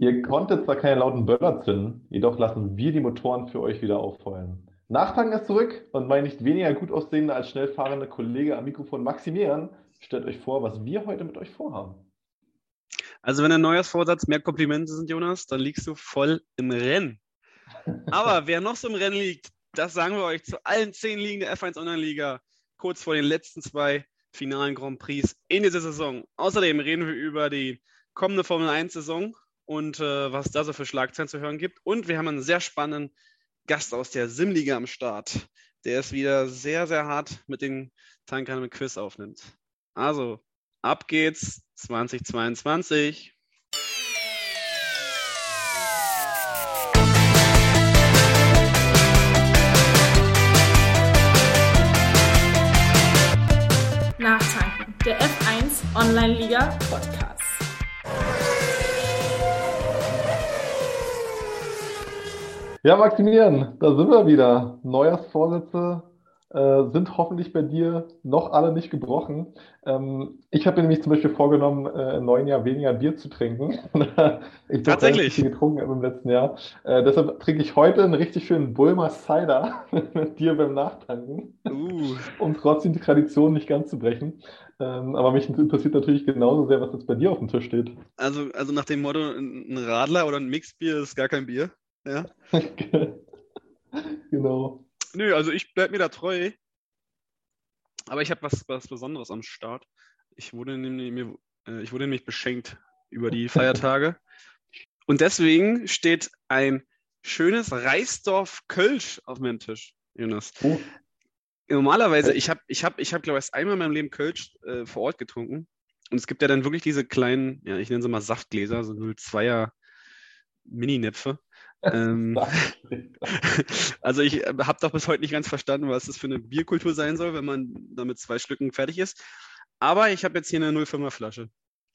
Ihr konntet zwar keine lauten Böller zünden, jedoch lassen wir die Motoren für euch wieder aufheulen. Nachtanken ist zurück und mein nicht weniger gut aussehender als schnell fahrender Kollege am Mikrofon Maximilian stellt euch vor, was wir heute mit euch vorhaben. Also wenn der Neujahrsvorsatz mehr Komplimente sind, Jonas, dann liegst du voll im Rennen. Aber wer noch so im Rennen liegt, das sagen wir euch zu allen zehn Ligen der F1 Online-Liga, kurz vor den letzten zwei finalen Grand Prix in dieser Saison. Außerdem reden wir über die kommende Formel 1-Saison und äh, was da so für Schlagzeilen zu hören gibt. Und wir haben einen sehr spannenden Gast aus der Sim-Liga am Start, der es wieder sehr, sehr hart mit den Tankern im Quiz aufnimmt. Also, ab geht's 2022. Nachtanken, der F1 Online-Liga Podcast. Ja, Maximilian, da sind wir wieder. Neujahrsvorsätze äh, sind hoffentlich bei dir noch alle nicht gebrochen. Ähm, ich habe mir nämlich zum Beispiel vorgenommen, äh, im neuen Jahr weniger Bier zu trinken. ich Tatsächlich. viel getrunken im letzten Jahr. Äh, deshalb trinke ich heute einen richtig schönen Bulmer Cider mit dir beim Nachtanken, uh. um trotzdem die Tradition nicht ganz zu brechen. Ähm, aber mich interessiert natürlich genauso sehr, was jetzt bei dir auf dem Tisch steht. Also, also nach dem Motto, ein Radler oder ein Mixbier ist gar kein Bier. Ja. genau. Nö, also ich bleibe mir da treu. Aber ich habe was, was Besonderes am Start. Ich wurde, nämlich, äh, ich wurde nämlich beschenkt über die Feiertage. Und deswegen steht ein schönes Reisdorf Kölsch auf meinem Tisch, Jonas. Oh. Normalerweise, ich habe, ich habe, ich habe, glaube ich, erst einmal in meinem Leben Kölsch äh, vor Ort getrunken. Und es gibt ja dann wirklich diese kleinen, ja, ich nenne sie mal Saftgläser, so 02er Mini-Näpfe ähm, also ich äh, habe doch bis heute nicht ganz verstanden, was das für eine Bierkultur sein soll, wenn man damit zwei Schlücken fertig ist. Aber ich habe jetzt hier eine 0,5er Flasche.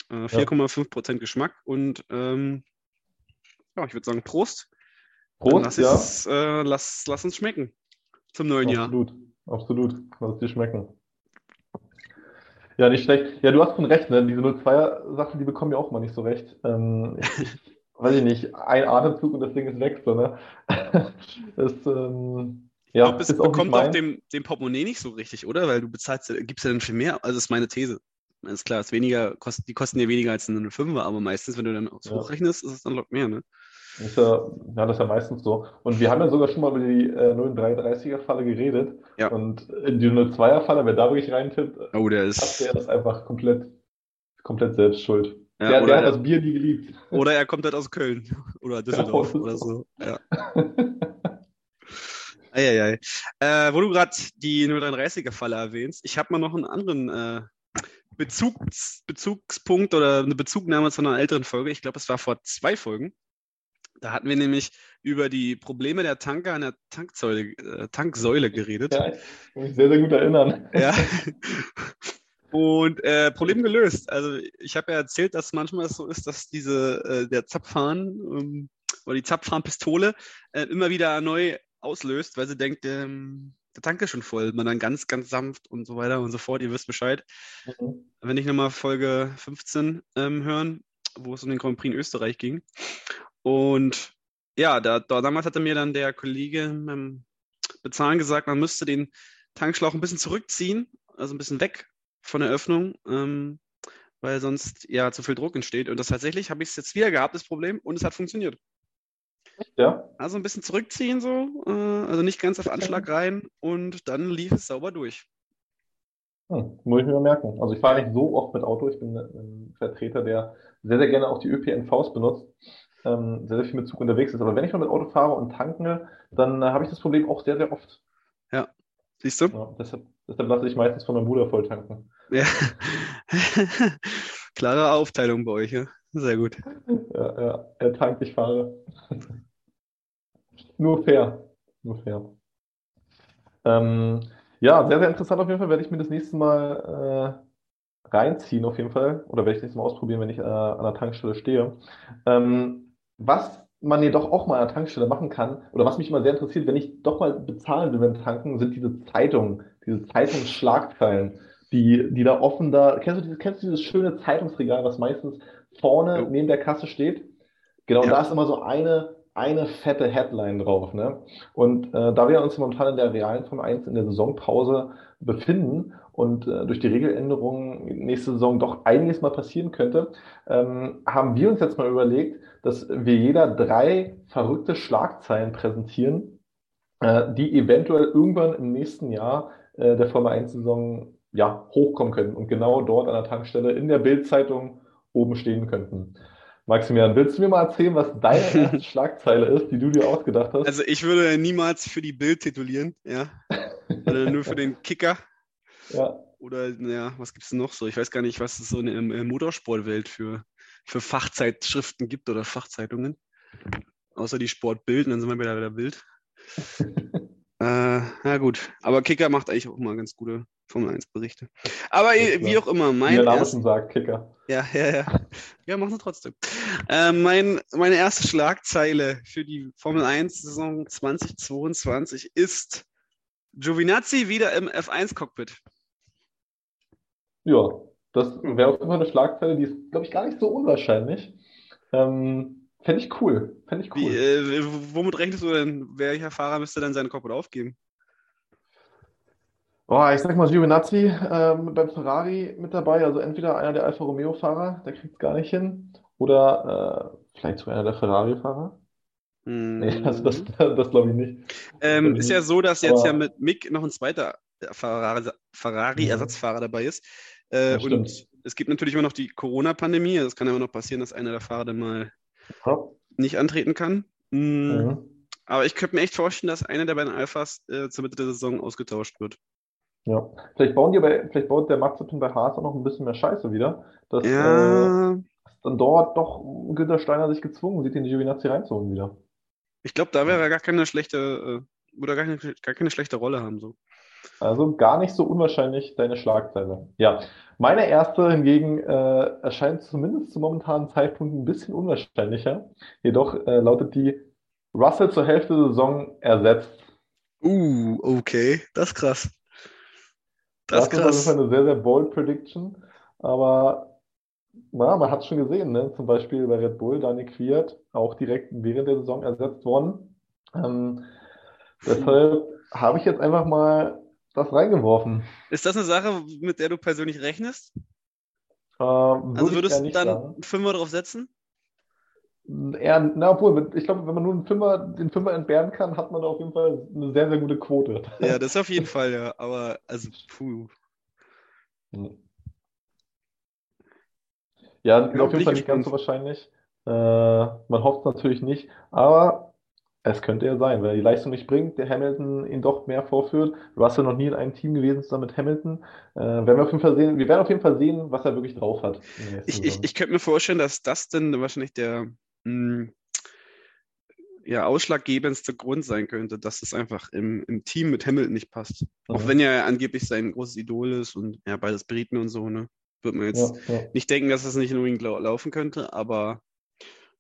Äh, 4,5% ja. Geschmack und ähm, ja, ich würde sagen Prost. Prost, lass, ja. es, äh, lass, lass uns schmecken zum neuen absolut, Jahr. Absolut, absolut. Lass es dir schmecken. Ja, nicht schlecht. Ja, du hast schon recht, ne? Diese 02er-Sachen, die bekommen ja auch mal nicht so recht. Ähm, ich, weiß ich nicht, ein Atemzug und das Ding ist weg. So, ne? das, ähm, ich ja, glaube, es bekommt auch dem, dem Portemonnaie nicht so richtig, oder? Weil du bezahlst, gibst ja dann viel mehr. Also das ist meine These. Ist klar, ist weniger, kost, die kosten ja weniger als eine 5 aber meistens, wenn du dann aufs ja. hochrechnest, ist es dann noch mehr, ne? Ist ja, ja, das ist ja meistens so. Und wir haben ja sogar schon mal über die äh, 0,330er-Falle geredet. Ja. Und in die 0,2er-Falle, wer da wirklich reintippt, oh, der ist... hat der das einfach komplett, komplett selbst schuld. Ja, der, der hat das Bier nie geliebt. Oder er kommt halt aus Köln oder Düsseldorf oder so. Ja. Eieiei. Äh, wo du gerade die 033er-Falle erwähnst, ich habe mal noch einen anderen äh, Bezugs, Bezugspunkt oder eine Bezugnahme zu einer älteren Folge. Ich glaube, es war vor zwei Folgen. Da hatten wir nämlich über die Probleme der Tanker an der Tanksäule, äh, Tanksäule geredet. Ja, ich kann mich sehr, sehr gut erinnern. Ja. Und äh, Problem gelöst. Also ich habe ja erzählt, dass manchmal es so ist, dass diese äh, der Zapfhahn ähm, oder die Zapfhahnpistole äh, immer wieder neu auslöst, weil sie denkt, ähm, der Tank ist schon voll. Man dann ganz, ganz sanft und so weiter und so fort. Ihr wisst Bescheid. Mhm. Wenn ich nochmal Folge 15 ähm, hören, wo es um den Grand Prix in Österreich ging. Und ja, da, da damals hatte mir dann der Kollege beim Bezahlen gesagt, man müsste den Tankschlauch ein bisschen zurückziehen, also ein bisschen weg von der Öffnung, ähm, weil sonst ja zu viel Druck entsteht. Und das tatsächlich habe ich es jetzt wieder gehabt, das Problem, und es hat funktioniert. Ja. Also ein bisschen zurückziehen so, äh, also nicht ganz auf Anschlag rein und dann lief es sauber durch. Hm, muss ich mir merken. Also ich fahre nicht so oft mit Auto, ich bin ein Vertreter, der sehr, sehr gerne auch die ÖPNVs benutzt, ähm, sehr, sehr viel mit Zug unterwegs ist. Aber wenn ich mal mit Auto fahre und tanke, dann äh, habe ich das Problem auch sehr, sehr oft. Ja, siehst du? Ja, deshalb, deshalb lasse ich meistens von meinem Bruder voll tanken. Ja. Klare Aufteilung bei euch, ja? Sehr gut. Ja, ja. Er tankt, ich fahre. Nur fair. Nur fair. Ähm, ja, sehr, sehr interessant auf jeden Fall. Werde ich mir das nächste Mal äh, reinziehen, auf jeden Fall. Oder werde ich das nächste Mal ausprobieren, wenn ich äh, an der Tankstelle stehe. Ähm, was man jedoch auch mal an der Tankstelle machen kann, oder was mich immer sehr interessiert, wenn ich doch mal bezahlen will beim Tanken, sind diese Zeitungen, diese Zeitungsschlagzeilen die, die da offen da, kennst du dieses, kennst du dieses schöne Zeitungsregal, was meistens vorne ja. neben der Kasse steht? Genau, Ja. da ist immer so eine, eine fette Headline drauf. Ne? Und äh, da wir uns momentan in der realen Formel 1 in der Saisonpause befinden und äh, durch die Regeländerungen nächste Saison doch einiges mal passieren könnte, ähm, haben wir uns jetzt mal überlegt, dass wir jeder drei verrückte Schlagzeilen präsentieren, äh, die eventuell irgendwann im nächsten Jahr äh, der Formel 1-Saison ja, hochkommen können und genau dort an der Tankstelle in der Bild-Zeitung oben stehen könnten. Maximilian, willst du mir mal erzählen, was deine erste Schlagzeile ist, die du dir ausgedacht hast? Also ich würde niemals für die Bild titulieren, ja. Sondern nur für den Kicker. Ja, Oder, naja, was gibt es noch so? Ich weiß gar nicht, was es so in der Motorsportwelt für, für Fachzeitschriften gibt oder Fachzeitungen. Außer die Sportbild, und dann sind wir wieder bei der Bild. äh, na gut, aber Kicker macht eigentlich auch mal ganz gute Formel 1-Berichte. Aber Alles eh, klar. wie auch immer, mein der Name schon sagt, Kicker. ja, ja, ja. Ja, machen wir trotzdem. Äh, mein, meine erste Schlagzeile für die Formel 1 Saison 2022 ist Giovinazzi wieder im F1-Cockpit. Ja, das wäre auf jeden Fall eine Schlagzeile, die ist, glaube ich, gar nicht so unwahrscheinlich. Ähm, fände ich cool. Fände ich Wie, cool. äh, womit rechnest du denn? Welcher Fahrer müsste dann seinen Cockpit aufgeben? Boah, ich sag mal, Giovinazzi ähm, beim Ferrari mit dabei, also entweder einer der Alfa Romeo-Fahrer, der kriegt es gar nicht hin, oder äh, vielleicht sogar einer der Ferrari-Fahrer. Nee, das, das, das glaube ich nicht. ähm, ist ja so, dass jetzt Aber- ja mit Mick noch ein zweiter Ferrari- Ferrari-Ersatzfahrer dabei ist. Äh, und stimmt. es gibt natürlich immer noch die Corona-Pandemie. Also Es kann immer noch passieren, dass einer der Fahrer dann mal Ja. nicht antreten kann. Mhm. Aber ich könnte mir echt vorstellen, dass einer der beiden Alphas äh, zur Mitte der Saison ausgetauscht wird. Ja. Vielleicht bauen die bei, vielleicht baut der Mazepin bei Haas auch noch ein bisschen mehr Scheiße wieder, dass äh, Ja, dann dort doch Günther Steiner sich gezwungen sieht, den Giovinazzi reinzuholen wieder. ich glaube, da wäre er gar keine schlechte, äh, würde gar keine, gar keine schlechte Rolle haben. So. Also gar nicht so unwahrscheinlich deine Schlagzeile. Ja, meine erste hingegen äh, erscheint zumindest zum momentanen Zeitpunkt ein bisschen unwahrscheinlicher. Jedoch äh, lautet die Russell zur Hälfte der Saison ersetzt. Uh, okay, das ist krass. Das ist Das ist krass. Fall eine sehr, sehr bold Prediction. Aber na, man hat es schon gesehen, ne? Zum Beispiel bei Red Bull, Daniel Kvyat, auch direkt während der Saison ersetzt worden. Ähm, deshalb habe ich jetzt einfach mal das reingeworfen. Ist das eine Sache, mit der du persönlich rechnest? Äh, Also würdest du dann sagen. einen Fünfer drauf setzen? Eher, na, obwohl, ich glaube, wenn man nur einen Fünfer, den Fünfer entbehren kann, hat man da auf jeden Fall eine sehr, sehr gute Quote. Ja, das auf jeden Fall, ja. Aber, also, puh. Ja, Ja, auf jeden Fall nicht ganz so wahrscheinlich. Äh, man hofft es natürlich nicht, aber es könnte ja sein, wenn er die Leistung nicht bringt, der Hamilton ihn doch mehr vorführt. Russell noch nie in einem Team gewesen zusammen mit Hamilton. Äh, werden wir auf jeden Fall sehen, wir werden auf jeden Fall sehen, was er wirklich drauf hat. Ich, ich, ich könnte mir vorstellen, dass das dann wahrscheinlich der mh, ja, ausschlaggebendste Grund sein könnte, dass es einfach im, im Team mit Hamilton nicht passt. Auch Mhm. wenn er angeblich sein großes Idol ist und ja, beides Briten und so, ne? Wird man jetzt Ja, ja. nicht denken, dass es nicht unbedingt lau laufen könnte, aber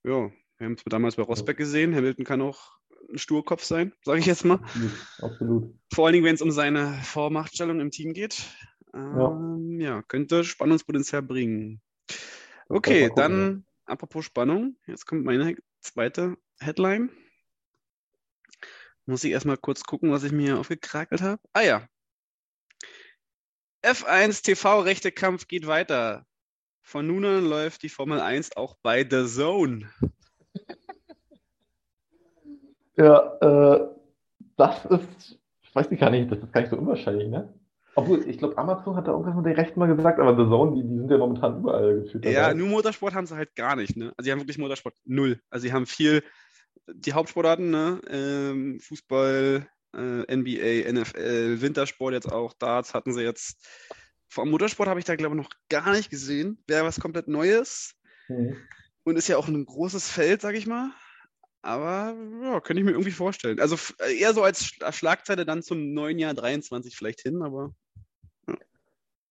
ja, wir haben es damals bei Rosberg gesehen. Hamilton kann auch ein Sturkopf sein, sage ich jetzt mal. Absolut. Vor allen Dingen, wenn es um seine Vormachtstellung im Team geht. Ähm, ja. könnte Spannungspotenzial bringen. Okay, gucken, dann apropos Spannung, jetzt kommt meine zweite Headline. Muss ich erstmal kurz gucken, was ich mir aufgekrakelt habe. Ah ja. F1 TV-Rechte-Kampf geht weiter. Von nun an läuft die Formel 1 auch bei The Zone. Ja, äh, das ist, ich weiß nicht gar nicht, das ist gar nicht so unwahrscheinlich, ne? Obwohl, ich glaube, Amazon hat da irgendwas mit den Rechten mal gesagt, aber The Zone, die, die sind ja momentan überall gefühlt Ja, dabei. nur Motorsport haben sie halt gar nicht, ne? Also sie haben wirklich Motorsport null. Also sie haben viel, die Hauptsportarten, ne? Ähm, Fußball, äh, NBA, NFL, Wintersport jetzt auch, Darts hatten sie jetzt. Vom Motorsport habe ich da, glaube ich, noch gar nicht gesehen. Wäre was komplett Neues Mhm. Und ist ja auch ein großes Feld, sag ich mal. Aber ja, könnte ich mir irgendwie vorstellen. Also f- eher so als Sch- Schlagzeile dann zum neuen Jahr 23 vielleicht hin, aber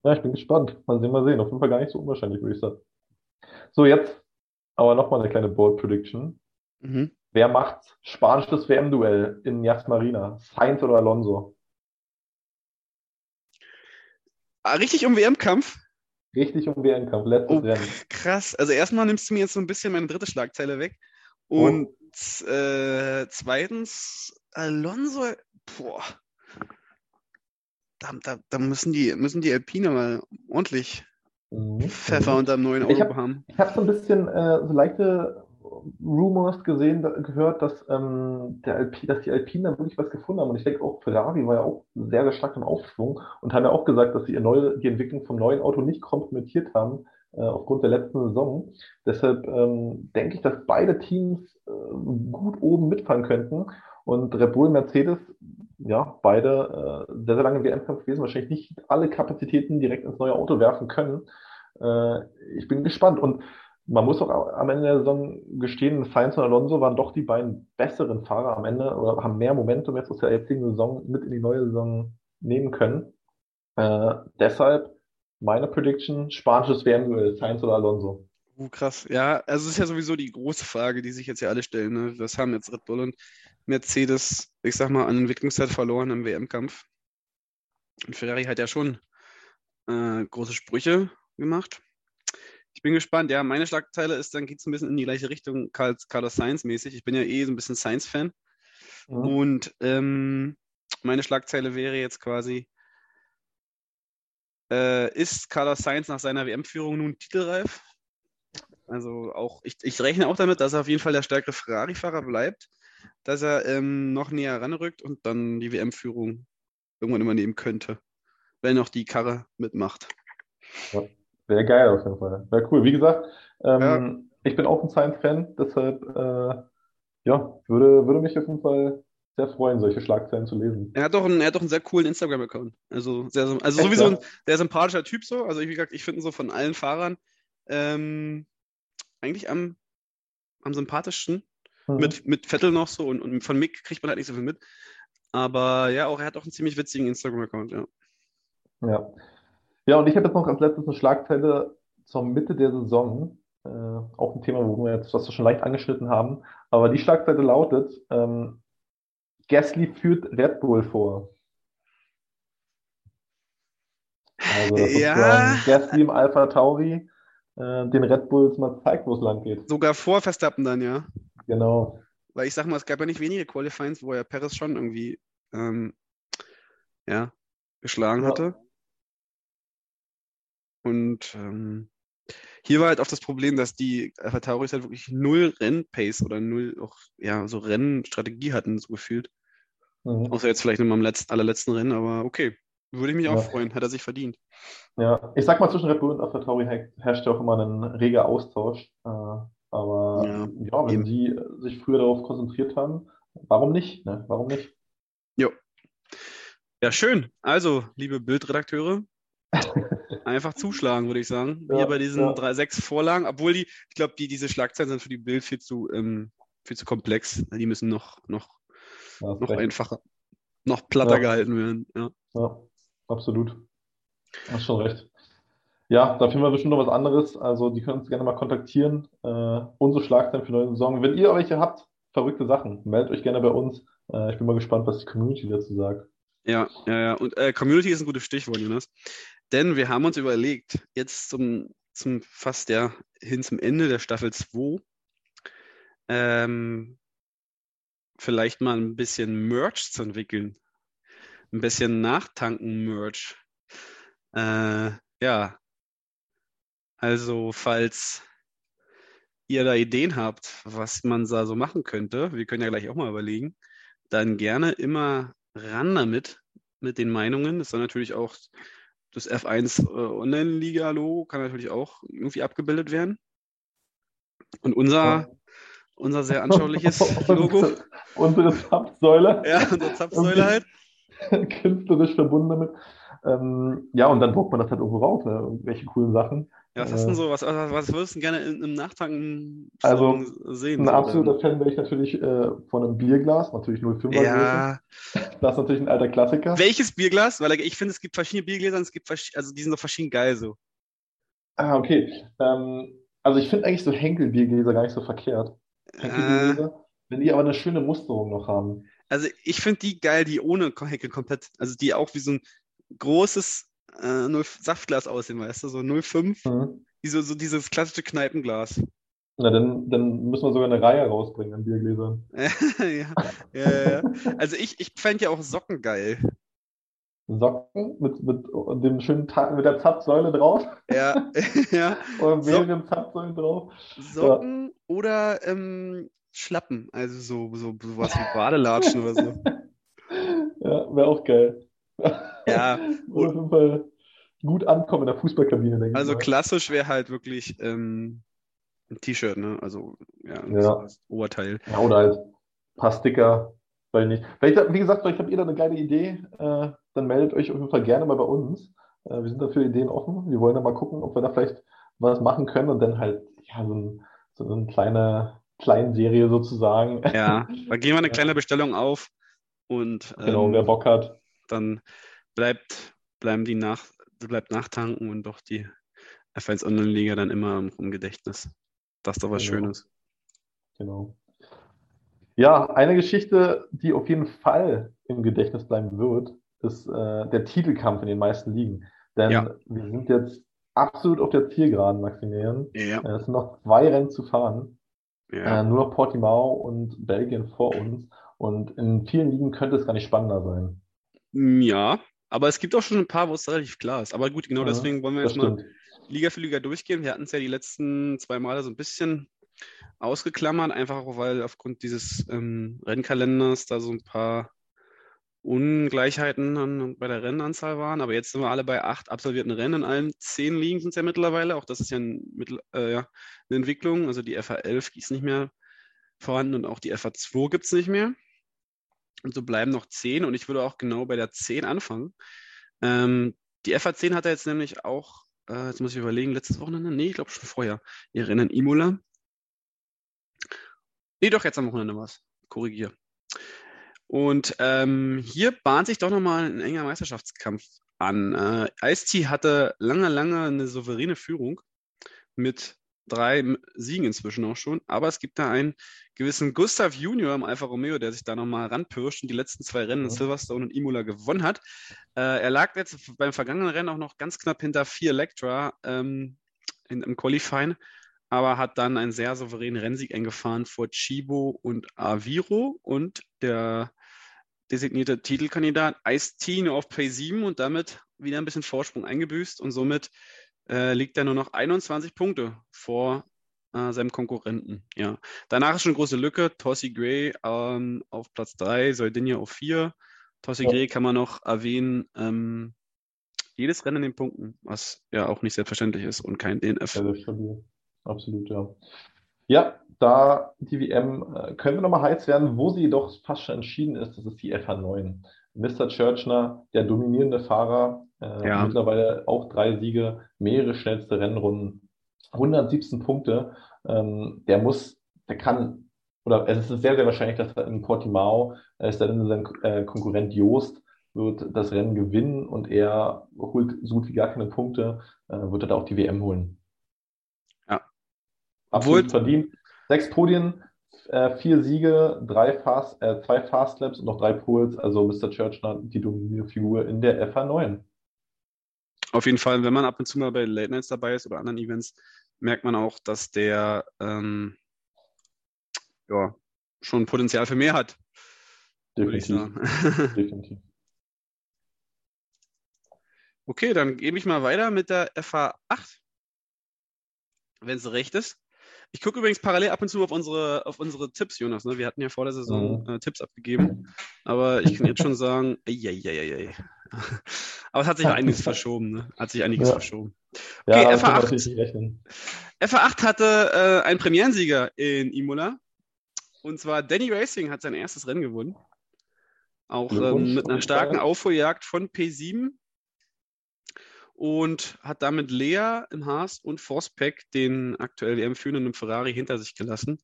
Ja, ich bin gespannt. Mal sehen, mal sehen. Auf jeden Fall gar nicht so unwahrscheinlich, würde ich sagen. So, jetzt aber nochmal eine kleine Bold Prediction. mhm. Wer macht spanisches WM-Duell in Yas Marina? Sainz oder Alonso? ah, richtig um WM-Kampf. Richtig um WM-Kampf, letztes Oh, Rennen. krass. Also erstmal nimmst du mir jetzt so ein bisschen meine dritte Schlagzeile weg. Und äh, zweitens, Alonso, boah, da, da, da müssen die, müssen die Alpine mal ordentlich Mhm. Pfeffer Mhm. unterm neuen Ich Auto hab- haben. Ich habe so ein bisschen äh, so leichte Rumors gesehen, gehört, dass, ähm, der Alpi, dass die Alpinen da wirklich was gefunden haben. Und ich denke auch, Ferrari war ja auch sehr, sehr stark im Aufschwung und haben ja auch gesagt, dass sie ihr neue, die Entwicklung vom neuen Auto nicht kompromittiert haben, äh, aufgrund der letzten Saison. Deshalb ähm, denke ich, dass beide Teams äh, gut oben mitfahren könnten. Und Red Bull, Mercedes, ja, beide äh, sehr, sehr lange WM-Kampf gewesen, wahrscheinlich nicht alle Kapazitäten direkt ins neue Auto werfen können. Äh, ich bin gespannt. Und man muss auch am Ende der Saison gestehen, Sainz und Alonso waren doch die beiden besseren Fahrer am Ende oder haben mehr Momentum jetzt aus der jetzigen Saison mit in die neue Saison nehmen können. Äh, deshalb meine Prediction, spanisches WM-Duell, Sainz oder Alonso. Uh, krass. Ja, also es ist ja sowieso die große Frage, die sich jetzt ja alle stellen. Ne? Was haben jetzt Red Bull und Mercedes, ich sag mal, an Entwicklungszeit verloren im WM-Kampf? Und Ferrari hat ja schon äh, große Sprüche gemacht. Ich bin gespannt. Ja, meine Schlagzeile ist, dann geht es ein bisschen in die gleiche Richtung, Carl- Carlos Sainz-mäßig. Ich bin ja eh so ein bisschen Sainz-Fan. Mhm. Und ähm, meine Schlagzeile wäre jetzt quasi, äh, ist Carlos Sainz nach seiner WM-Führung nun titelreif? Also auch, ich, ich rechne auch damit, dass er auf jeden Fall der stärkere Ferrari-Fahrer bleibt, dass er ähm, noch näher ranrückt und dann die WM-Führung irgendwann übernehmen könnte, wenn auch die Karre mitmacht. Wäre geil auf jeden Fall. Wäre cool. Wie gesagt, ähm, ich bin auch ein Sainz-Fan, deshalb äh, ja, würde, würde mich auf jeden Fall sehr freuen, solche Schlagzeilen zu lesen. Er hat doch einen, er hat doch einen sehr coolen Instagram-Account. Also, sehr, also Echt, sowieso ja? ein sehr sympathischer Typ so. Also wie gesagt, ich finde ihn so von allen Fahrern ähm, eigentlich am, am sympathischsten. Mhm. Mit, mit Vettel noch so und, und von Mick kriegt man halt nicht so viel mit. Aber ja, auch er hat auch einen ziemlich witzigen Instagram-Account, ja. Ja. Ja, und ich habe jetzt noch als letztes eine Schlagzeile zur Mitte der Saison. Äh, auch ein Thema, wo wir jetzt was wir schon leicht angeschnitten haben. Aber die Schlagzeile lautet, ähm, Gasly führt Red Bull vor. Also, dass Ja. sozusagen Gasly im Alpha Tauri äh, den Red Bulls mal zeigt, wo es lang geht. Sogar vor Verstappen dann, ja. Genau. Weil ich sag mal, es gab ja nicht wenige Qualifyings, wo er Perez schon irgendwie ähm, ja, geschlagen Ja. hatte. Und ähm, hier war halt auch das Problem, dass die Alpha Tauris halt wirklich null Rennpace oder null auch, ja, so Rennstrategie hatten, so gefühlt. Mhm. Außer jetzt vielleicht nur am letzten, allerletzten Rennen, aber okay. Würde ich mich auch Ja. freuen, hat er sich verdient. Ja, ich sag mal, zwischen Red Bull und Alpha Tauri her- herrscht ja auch immer ein reger Austausch. Äh, aber Ja, ja, wenn eben. sie sich früher darauf konzentriert haben, warum nicht? Ne? Warum nicht? Ja, schön. Also, liebe Bildredakteure, einfach zuschlagen, würde ich sagen. Ja, Hier bei diesen ja. drei, sechs Vorlagen, obwohl die, ich glaube, die, diese Schlagzeilen sind für die Bild viel zu, ähm, viel zu komplex. Die müssen noch, noch, Ja, noch einfacher, noch platter gehalten werden. Ja. Ja, absolut. Hast schon recht. Ja, da finden wir bestimmt noch was anderes. Also, die können uns gerne mal kontaktieren. Äh, unsere Schlagzeilen für neue Saison. Wenn ihr welche habt, verrückte Sachen, meldet euch gerne bei uns. Äh, ich bin mal gespannt, was die Community dazu sagt. Ja, ja, ja. Und äh, Community ist ein gutes Stichwort, Jonas. Denn wir haben uns überlegt, jetzt zum, zum fast ja hin zum Ende der Staffel 2, ähm, vielleicht mal ein bisschen Merch zu entwickeln. Ein bisschen Nachtanken-Merch. Äh, ja. Also, falls ihr da Ideen habt, was man da so machen könnte, wir können ja gleich auch mal überlegen, dann gerne immer ran damit, mit den Meinungen. Das soll natürlich auch das F1 äh, Online-Liga-Logo kann natürlich auch irgendwie abgebildet werden. Und unser, Ja. unser sehr anschauliches Logo, Unsere, unsere Zapfsäule. ja, unsere Zapfsäule halt. künstlerisch verbunden damit. Ähm, ja, und dann druckt man das halt irgendwo raus, ne? Irgendwelche coolen Sachen. Ja, was hast du denn so, was, was, was würdest du gerne im, im Nachtanken Also, sehen? Ein so absoluter? Fan wäre ich natürlich äh, von einem Bierglas, natürlich 05er Größe. Ja, Das ist natürlich ein alter Klassiker. welches Bierglas? Weil ich finde, es gibt verschiedene Biergläser und es gibt also die sind doch verschieden geil so. Ah, okay. Ähm, also ich finde eigentlich so Henkel-Biergläser gar nicht so verkehrt. Äh, Henkel-Biergläser, wenn die aber eine schöne Musterung noch haben. also ich finde die geil, die ohne Hecke komplett, also die auch wie so ein großes äh, 0 Saftglas aussehen, weißt du, so 05, Mhm. wie so, so dieses klassische Kneipenglas. Na, dann, dann müssen wir sogar eine Reihe rausbringen an Biergläsern. ja, ja, ja. Also ich, ich fände ja auch Socken geil. Socken mit, mit dem schönen Ta mit der Zapfsäule drauf. Ja, ja. Oder mehreren Zapfsäulen drauf. Socken oder ähm, Schlappen, also so, so sowas wie Badelatschen oder so. Ja, wäre auch geil. Ja. Auf jeden Fall gut ankommen in der Fußballkabine, denke Also ich mal. klassisch wäre halt wirklich ähm, ein T-Shirt, ne? Also ja, Ja. so Oberteil. Ja, oder halt ein paar Sticker, weil nicht. Vielleicht, wie gesagt, vielleicht habt ihr da eine geile Idee, äh, dann meldet euch auf jeden Fall gerne mal bei uns. Äh, wir sind dafür Ideen offen. Wir wollen da mal gucken, ob wir da vielleicht was machen können und dann halt, ja, so, ein, so eine kleine Kleinserie sozusagen. Ja, da gehen wir eine kleine Bestellung auf und Genau, ähm, wer Bock hat. Dann bleibt, bleiben die nach, bleibt nachtanken und doch die F1 Online-Liga dann immer im, im Gedächtnis. Das ist doch was Genau. Schönes. Genau. Ja, eine Geschichte, die auf jeden Fall im Gedächtnis bleiben wird, ist äh, der Titelkampf in den meisten Ligen. Denn Ja. wir sind jetzt absolut auf der Zielgeraden, Maximilian. Ja, Äh, Es sind noch zwei Rennen zu fahren. Äh, ja. nur noch Portimao und Belgien vor uns. Und in vielen Ligen könnte es gar nicht spannender sein. Ja, aber es gibt auch schon ein paar, wo es relativ klar ist. Aber gut, genau Mhm, deswegen wollen wir jetzt mal. Liga für Liga durchgehen. Wir hatten es ja die letzten zwei Male so ein bisschen ausgeklammert, einfach auch, weil aufgrund dieses ähm, Rennkalenders da so ein paar Ungleichheiten bei der Rennanzahl waren. Aber jetzt sind wir alle bei acht absolvierten Rennen in allen zehn Ligen sind es ja mittlerweile. Auch das ist ja, ein, äh, ja eine Entwicklung. Also die FA11 ist nicht mehr vorhanden und auch die FA2 gibt es nicht mehr. Und so bleiben noch zehn. Und ich würde auch genau bei der 10 anfangen. Ähm, die FA10 hat er jetzt nämlich auch, äh, jetzt muss ich überlegen, letztes Wochenende? Nee, ich glaube schon vorher. Ihr Rennen in Imola. Nee, doch, jetzt am Wochenende war es. Korrigier. Und ähm, hier bahnt sich doch nochmal ein enger Meisterschaftskampf an. Äh, Ice-T hatte lange, lange eine souveräne Führung mit drei Siegen inzwischen auch schon. Aber es gibt da einen gewissen Gustav Junior im Alfa Romeo, der sich da nochmal ranpirscht und die letzten zwei Rennen in Ja. Silverstone und Imola gewonnen hat. Äh, er lag jetzt beim vergangenen Rennen auch noch ganz knapp hinter vier Electra ähm, in, im Qualifying, aber hat dann einen sehr souveränen Rennsieg eingefahren vor Chibo und Aviro und der designierte Titelkandidat Ice-T nur auf Play 7 und damit wieder ein bisschen Vorsprung eingebüßt und somit äh, liegt er nur noch 21 Punkte vor äh, seinem Konkurrenten. Ja. Danach ist schon eine große Lücke. Tossi Gray ähm, auf Platz 3, Soldinja auf 4. Tossi Ja. Gray kann man noch erwähnen. Ähm, jedes Rennen in den Punkten, was ja auch nicht selbstverständlich ist und kein DNF. Stabil. Absolut, ja. Ja, da die WM äh, können wir nochmal heiß werden, wo sie jedoch fast schon entschieden ist, das ist die FH9. Mr. Churchner, der dominierende Fahrer, äh, Ja. mittlerweile auch drei Siege, mehrere schnellste Rennrunden, 117 Punkte. Ähm, der muss, der kann, oder es ist sehr, sehr wahrscheinlich, dass er in Portimao, äh, ist dann sein äh, Konkurrent Joost, wird das Rennen gewinnen und er holt so gut wie gar keine Punkte, äh, wird er da auch die WM holen. Ja. Absolut Obwohl- verdient. Sechs Podien, äh, vier Siege, drei Fast, äh, zwei Fastlaps und noch drei Poles. Also Mr. Churchner, die dominierende Figur in der FH9. Auf jeden Fall, wenn man ab und zu mal bei Late Nights dabei ist oder anderen Events, merkt man auch, dass der ähm, ja, schon Potenzial für mehr hat, Definitiv. Definitiv. Okay, dann gebe ich mal weiter mit der FH8, wenn es recht ist. Ich gucke übrigens parallel ab und zu auf unsere, auf unsere Tipps, Jonas. Ne? Wir hatten ja vor der Saison Mhm. äh, Tipps abgegeben, aber ich kann jetzt schon sagen, eieieiei. Aber es hat sich einiges verschoben, ne? Hat sich einiges Ja. verschoben. Ja, Okay, damit kann man FH8. natürlich nicht rechnen. FA8 hatte äh, einen Premierensieger in Imola. Und zwar Danny Racing hat sein erstes Rennen gewonnen. Auch ähm, mit einer starken. Aufholjagd von P7. Und hat damit Lea im Haas und Forspack, den aktuell WM-führenden im Ferrari, hinter sich gelassen.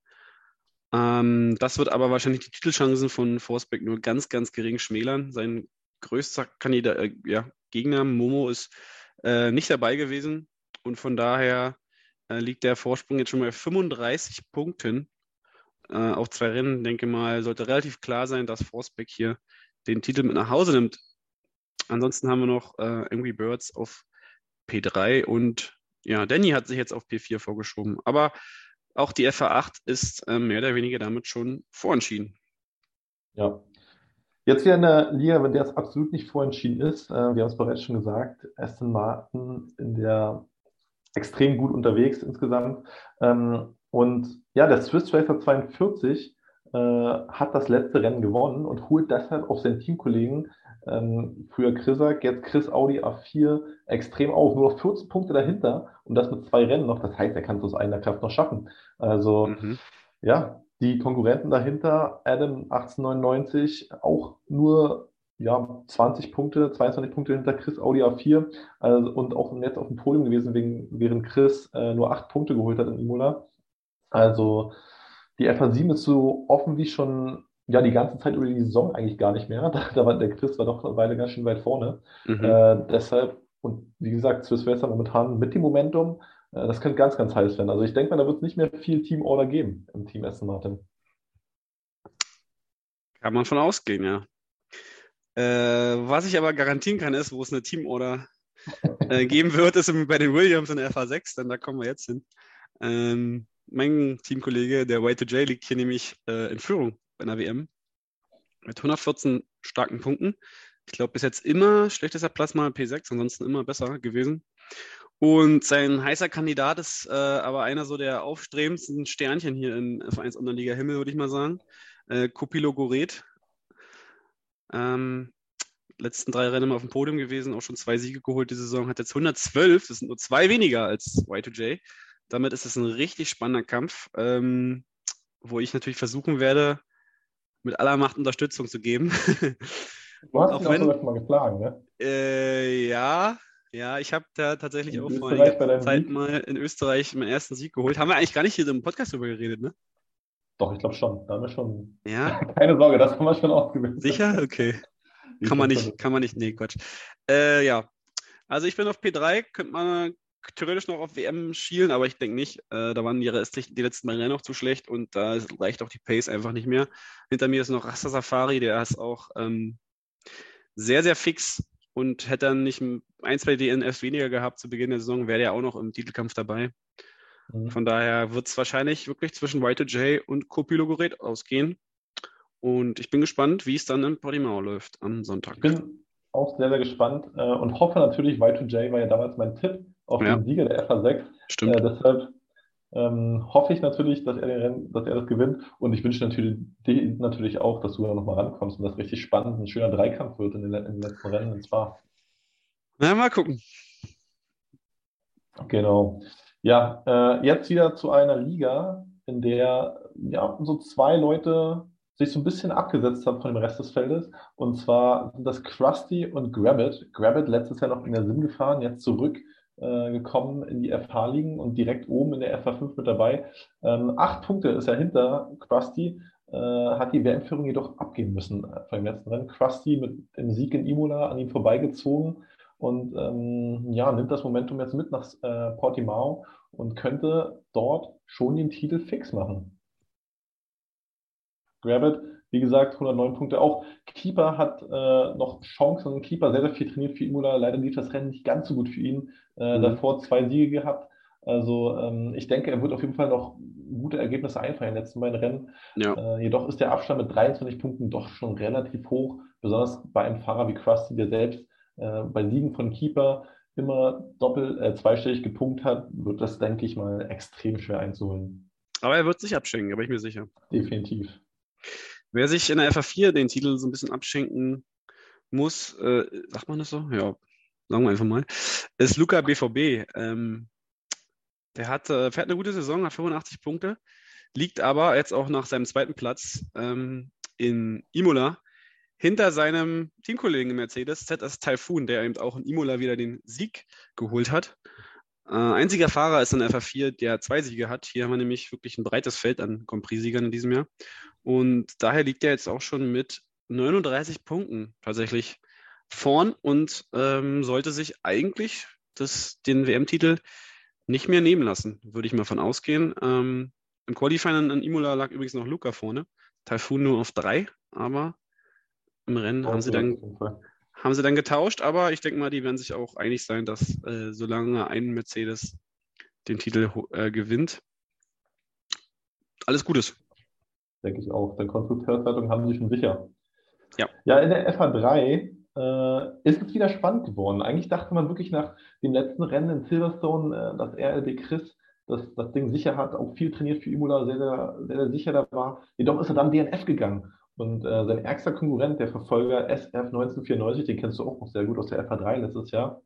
Ähm, das wird aber wahrscheinlich die Titelchancen von Forspack nur ganz, ganz gering schmälern. Sein größter Kandidat, äh, ja, Gegner, Momo, ist äh, nicht dabei gewesen. Und von daher äh, liegt der Vorsprung jetzt schon bei 35 Punkten äh, auf zwei Rennen. Denke mal, sollte relativ klar sein, dass Forsbeck hier den Titel mit nach Hause nimmt. Ansonsten haben wir noch äh, Angry Birds auf P3 und ja, Danny hat sich jetzt auf P4 vorgeschoben. Aber auch die FA8 ist äh, mehr oder weniger damit schon vorentschieden. Ja. Jetzt wieder eine Liga, in der es absolut nicht vorentschieden ist. Äh, wir haben es bereits schon gesagt, Aston Martin in der extrem gut unterwegs insgesamt. Ähm, und ja, der Swiss Racer 42 äh, hat das letzte Rennen gewonnen und holt deshalb auf seinen Teamkollegen, ähm, früher Chrisak, jetzt Chris Audi A4 extrem auf. Nur noch 14 Punkte dahinter und das mit zwei Rennen noch. Das heißt, er kann es aus einer Kraft noch schaffen. Also, mhm. ja, die Konkurrenten dahinter, Adam 1899, auch nur ja, 20 Punkte, 22 Punkte hinter Chris Audi A4 also, und auch im Netz auf dem Podium gewesen, wegen, während Chris äh, nur 8 Punkte geholt hat in Imola. Also die FA7 ist so offen wie schon ja die ganze Zeit über die Saison eigentlich gar nicht mehr. Da, da war der Chris war doch eine Weile ganz schön weit vorne. Mhm. Äh, deshalb, und wie gesagt, Swiss Racer momentan mit dem Momentum, das könnte ganz, ganz heiß werden. Also ich denke mal, da wird es nicht mehr viel Team Order geben im Team Aston Martin. Kann man von ausgehen, ja. Äh, was ich aber garantieren kann, ist, wo es eine Team Order äh, geben wird, ist bei den Williams in der FA6, denn da kommen wir jetzt hin. Ähm, mein Teamkollege, der Y2J, liegt hier nämlich äh, in Führung bei einer WM mit 114 starken Punkten. Ich glaube, bis jetzt immer schlechtester Platz mal P6, ansonsten immer besser gewesen. Und sein heißer Kandidat ist äh, aber einer so der aufstrebendsten Sternchen hier in Vereins Unterliga Himmel, würde ich mal sagen. Äh, Kopilo Goret. Ähm, letzten drei Rennen auf dem Podium gewesen, auch schon zwei Siege geholt die Saison, hat jetzt 112, das sind nur zwei weniger als Y2J. Damit ist es ein richtig spannender Kampf, ähm, wo ich natürlich versuchen werde, mit aller Macht Unterstützung zu geben. Du hast auch wenn, mal geschlagen, ne? Äh, ja, ja, ich habe da tatsächlich in auch vor einiger Zeit Sieg? mal in Österreich meinen ersten Sieg geholt. Haben wir eigentlich gar nicht hier im Podcast drüber geredet, ne? Doch, ich glaube schon. Da haben wir schon. Ja. Keine Sorge, das haben wir schon ausgewählt. Sicher? Okay. kann man nicht, kann man nicht, nee, Quatsch. Äh, ja. Also ich bin auf P3, könnte man theoretisch noch auf WM schielen, aber ich denke nicht. Äh, da waren die, die letzten Rennen noch zu schlecht und da reicht auch die Pace einfach nicht mehr. Hinter mir ist noch Rasta Safari, der ist auch ähm, sehr, sehr fix und hätte dann nicht ein, zwei DNFs weniger gehabt zu Beginn der Saison, wäre der auch noch im Titelkampf dabei. Mhm. Von daher wird es wahrscheinlich wirklich zwischen Y2J und Copilogoret ausgehen. Und ich bin gespannt, wie es dann in Portimao läuft am Sonntag. Ich bin auch sehr, sehr gespannt äh, und hoffe natürlich, Y2J war ja damals mein Tipp auf ja. den Sieger der FA6. Stimmt. Äh, deshalb ähm, hoffe ich natürlich, dass er, dass er das gewinnt. Und ich wünsche natürlich, natürlich auch, dass du da nochmal rankommst und das richtig spannend, ein schöner Dreikampf wird in den, in den letzten Rennen und zwar. Na, mal gucken. Genau. Ja, äh, jetzt wieder zu einer Liga, in der ja so zwei Leute sich so ein bisschen abgesetzt haben von dem Rest des Feldes. Und zwar sind das Krusty und Grabbit. Grabbit letztes Jahr noch in der Sim gefahren, jetzt zurück äh, gekommen in die FH liegen und direkt oben in der FH5 mit dabei. Ähm, acht Punkte ist er hinter Krusty, äh, hat die WM-Führung jedoch abgeben müssen dem letzten Rennen. Krusty mit dem Sieg in Imola an ihm vorbeigezogen und ähm, ja, nimmt das Momentum jetzt mit nach äh, Portimao und könnte dort schon den Titel fix machen. Grabbit wie gesagt, 109 Punkte. Auch Keeper hat äh, noch Chancen. Keeper sehr, sehr viel trainiert für Imola. Leider lief das Rennen nicht ganz so gut für ihn. Äh, mhm. Davor zwei Siege gehabt. Also ähm, ich denke, er wird auf jeden Fall noch gute Ergebnisse einfallen in den letzten beiden Rennen. Ja. Äh, jedoch ist der Abstand mit 23 Punkten doch schon relativ hoch, besonders bei einem Fahrer wie Krusty, der selbst äh, bei Siegen von Keeper immer doppelt äh, zweistellig gepunkt hat, wird das, denke ich mal, extrem schwer einzuholen. Aber er wird sich abschenken, da bin ich mir sicher. Definitiv. Wer sich in der FA4 den Titel so ein bisschen abschenken muss, äh, sagt man das so? Ja, sagen wir einfach mal, ist Luca BVB. Ähm, der hat, äh, fährt eine gute Saison, hat 85 Punkte, liegt aber jetzt auch nach seinem zweiten Platz ähm, in Imola hinter seinem Teamkollegen Mercedes, ZS Typhoon, der eben auch in Imola wieder den Sieg geholt hat. Äh, einziger Fahrer ist in der FA4, der zwei Siege hat. Hier haben wir nämlich wirklich ein breites Feld an Grand Prix-Siegern in diesem Jahr. Und daher liegt er jetzt auch schon mit 39 Punkten tatsächlich vorn und ähm, sollte sich eigentlich das, den WM-Titel nicht mehr nehmen lassen, würde ich mal von ausgehen. Ähm, Im Qualifying an Imola lag übrigens noch Luca vorne. Typhoon nur auf drei, aber im Rennen haben sie dann haben sie dann getauscht, aber ich denke mal, die werden sich auch einig sein, dass äh, solange ein Mercedes den Titel äh, gewinnt, Alles Gutes. Denke ich auch. Denn Konstrukteurswertung haben sie schon sicher. Ja. Ja, in der FA3 äh, ist es wieder spannend geworden. Eigentlich dachte man wirklich nach dem letzten Rennen in Silverstone, äh, dass RLB Chris das, das Ding sicher hat, auch viel trainiert für Imola, sehr, sehr, sehr, sicher da war. Jedoch ist er dann DNF gegangen. Und äh, sein ärgster Konkurrent, der Verfolger SF 1994, den kennst du auch noch sehr gut aus der FA3 letztes Jahr,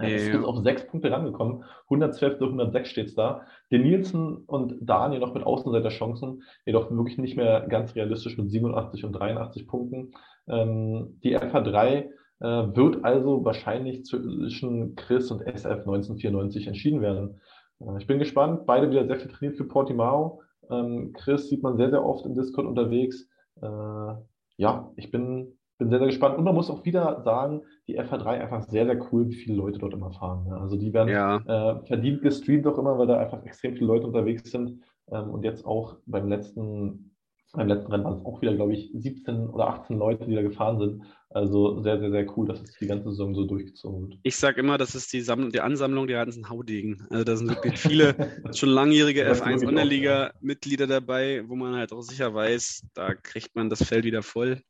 äh, ist auf sechs Punkte rangekommen. 112 zu 106 steht's da. Den Nielsen und Daniel noch mit Außenseiterchancen, jedoch wirklich nicht mehr ganz realistisch mit 87 und 83 Punkten. Ähm, die FA3 äh, wird also wahrscheinlich zwischen Chris und SF 1994 entschieden werden. Äh, ich bin gespannt. Beide wieder sehr viel trainiert für Portimao. Ähm, Chris sieht man sehr, sehr oft im Discord unterwegs. Äh, ja, ich bin, bin sehr, sehr gespannt. Und man muss auch wieder sagen, die FH3 einfach sehr, sehr cool, wie viele Leute dort immer fahren. Ne? Also die werden Ja, äh, verdient gestreamt auch immer, weil da einfach extrem viele Leute unterwegs sind. Ähm, und jetzt auch beim letzten, beim letzten Rennen waren es auch wieder, glaube ich, 17 oder 18 Leute, die da gefahren sind. Also sehr, sehr, sehr cool, dass es die ganze Saison so durchgezogen wird. ich sage immer, das ist die, Sammlung, die Ansammlung der ganzen Haudegen. Also da sind wirklich viele schon langjährige Das F1 wirklich auch, Online-Liga-Mitglieder dabei, wo man halt auch sicher weiß, da kriegt man das Feld wieder voll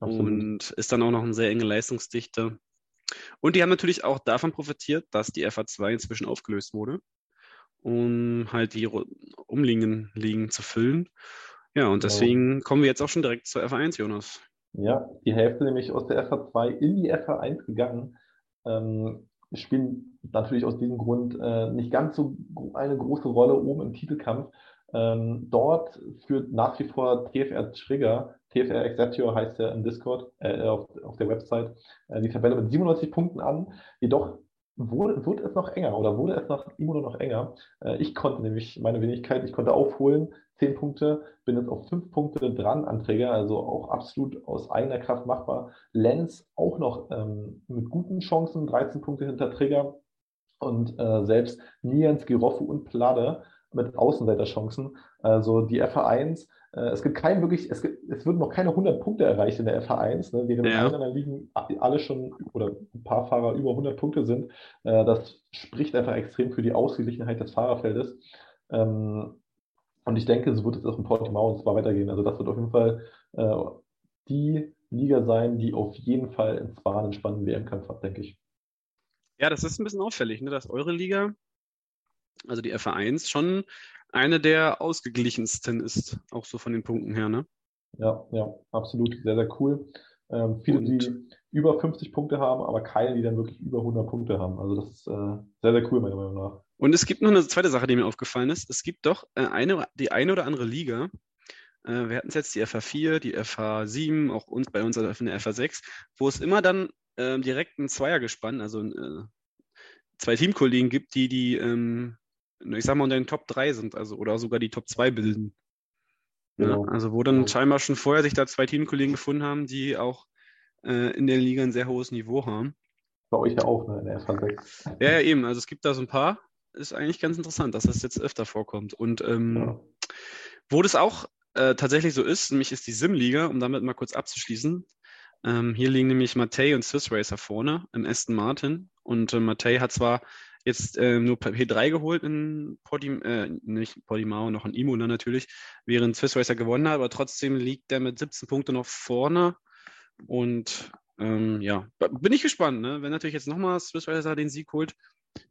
Absolut. und ist dann auch noch eine sehr enge Leistungsdichte. Und die haben natürlich auch davon profitiert, dass die FA2 inzwischen aufgelöst wurde, um halt die umliegenden Ligen zu füllen. Ja, und Genau. deswegen kommen wir jetzt auch schon direkt zur FA1, Jonas. Ja, die Hälfte nämlich aus der FH2 in die FH1 gegangen. Ähm, spielen natürlich aus diesem Grund äh, nicht ganz so eine große Rolle oben im Titelkampf. Ähm, dort führt nach wie vor TFR Trigger, TFR Exception heißt er im Discord, äh, auf, auf der Website, äh, die Tabelle mit 97 Punkten an. Jedoch wurde, wurde es noch enger oder wurde es nach Imola noch enger. Äh, ich konnte nämlich meine Wenigkeit, ich konnte aufholen, 10 Punkte, bin jetzt auf 5 Punkte dran an Träger, also auch absolut aus eigener Kraft machbar. Lenz auch noch ähm, mit guten Chancen, 13 Punkte hinter Träger und äh, selbst Nians, Giroffe und Plade mit Außenseiterchancen. Also die FA1, äh, es gibt kein wirklich, es, gibt, es würden noch keine 100 Punkte erreicht in der FA1, ne, während in Ja. allen anderen Ligen alle schon oder ein paar Fahrer über 100 Punkte sind. Äh, das spricht einfach extrem für die Ausgeglichenheit des Fahrerfeldes. Ähm, und ich denke, so wird es auch in Portimao und zwar weitergehen. Also das wird auf jeden Fall äh, die Liga sein, die auf jeden Fall in Spa einen spannenden WM-Kampf hat, denke ich. Ja, das ist ein bisschen auffällig, ne, dass eure Liga, also die FA1, schon eine der ausgeglichensten ist, auch so von den Punkten her, ne? Ja, ja, absolut. Sehr, sehr cool. Ähm, viele, Und- die über 50 Punkte haben, aber keine, die dann wirklich über 100 Punkte haben. Also das ist äh, sehr, sehr cool, meiner Meinung nach. Und es gibt noch eine zweite Sache, die mir aufgefallen ist. Es gibt doch äh, eine, die eine oder andere Liga. Äh, wir hatten es jetzt die FH4, die FH7, auch uns bei uns in der FH6, wo es immer dann ähm, direkt ein Zweiergespann, also äh, zwei Teamkollegen gibt, die die, ähm, ich sag mal, unter den Top 3 sind, also oder sogar die Top 2 bilden. Ne? Genau. Also wo dann Genau. scheinbar schon vorher sich da zwei Teamkollegen gefunden haben, die auch äh, in der Liga ein sehr hohes Niveau haben. Bei euch ja auch, ne, in der FH6. Ja, ja, eben. Also es gibt da so ein paar. Ist eigentlich ganz interessant, dass das jetzt öfter vorkommt. Und ähm, Ja. wo das auch äh, tatsächlich so ist, nämlich ist die Sim-Liga, um damit mal kurz abzuschließen. Ähm, hier liegen nämlich Matei und Swiss Racer vorne im Aston Martin. Und äh, Matei hat zwar jetzt äh, nur P3 geholt in Portim äh, nicht Portimao, noch in Imola natürlich, während Swiss Racer gewonnen hat, aber trotzdem liegt der mit 17 Punkten noch vorne. Und ähm, ja, bin ich gespannt, ne? wenn natürlich jetzt nochmal Swiss Racer den Sieg holt,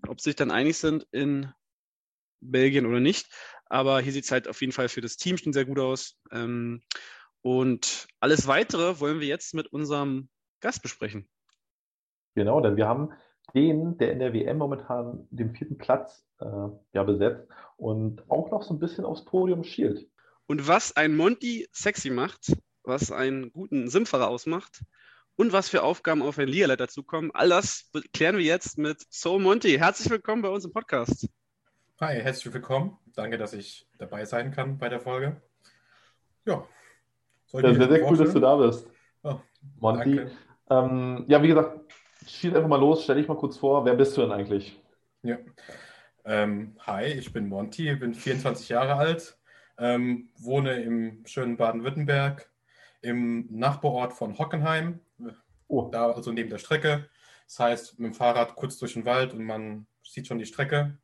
ob sie sich dann einig sind in Belgien oder nicht. Aber hier sieht es halt auf jeden Fall für das Team schon sehr gut aus. Ähm, und alles weitere wollen wir jetzt mit unserem Gast besprechen. Genau, denn wir haben den, der in der WM momentan den vierten Platz äh, ja, besetzt und auch noch so ein bisschen aufs Podium schielt. Und was ein Monty sexy macht, was einen guten Simfahrer ausmacht und was für Aufgaben auf ein Leaderlet dazukommen, all das klären wir jetzt mit So Monty. Herzlich willkommen bei uns im Podcast. Hi, herzlich willkommen. Danke, dass ich dabei sein kann bei der Folge. Ja, soll ich Ja, sehr, sehr cool, dass du da bist, Oh, Monty. danke. Ähm, ja, wie gesagt, schieß einfach mal los, stell dich mal kurz vor, wer bist du denn eigentlich? Ja. Ähm, hi, ich bin Monty, bin 24 Jahre alt, ähm, wohne im schönen Baden-Württemberg, im Nachbarort von Hockenheim, Oh, da also neben der Strecke. Das heißt, mit dem Fahrrad kurz durch den Wald und man sieht schon die Strecke.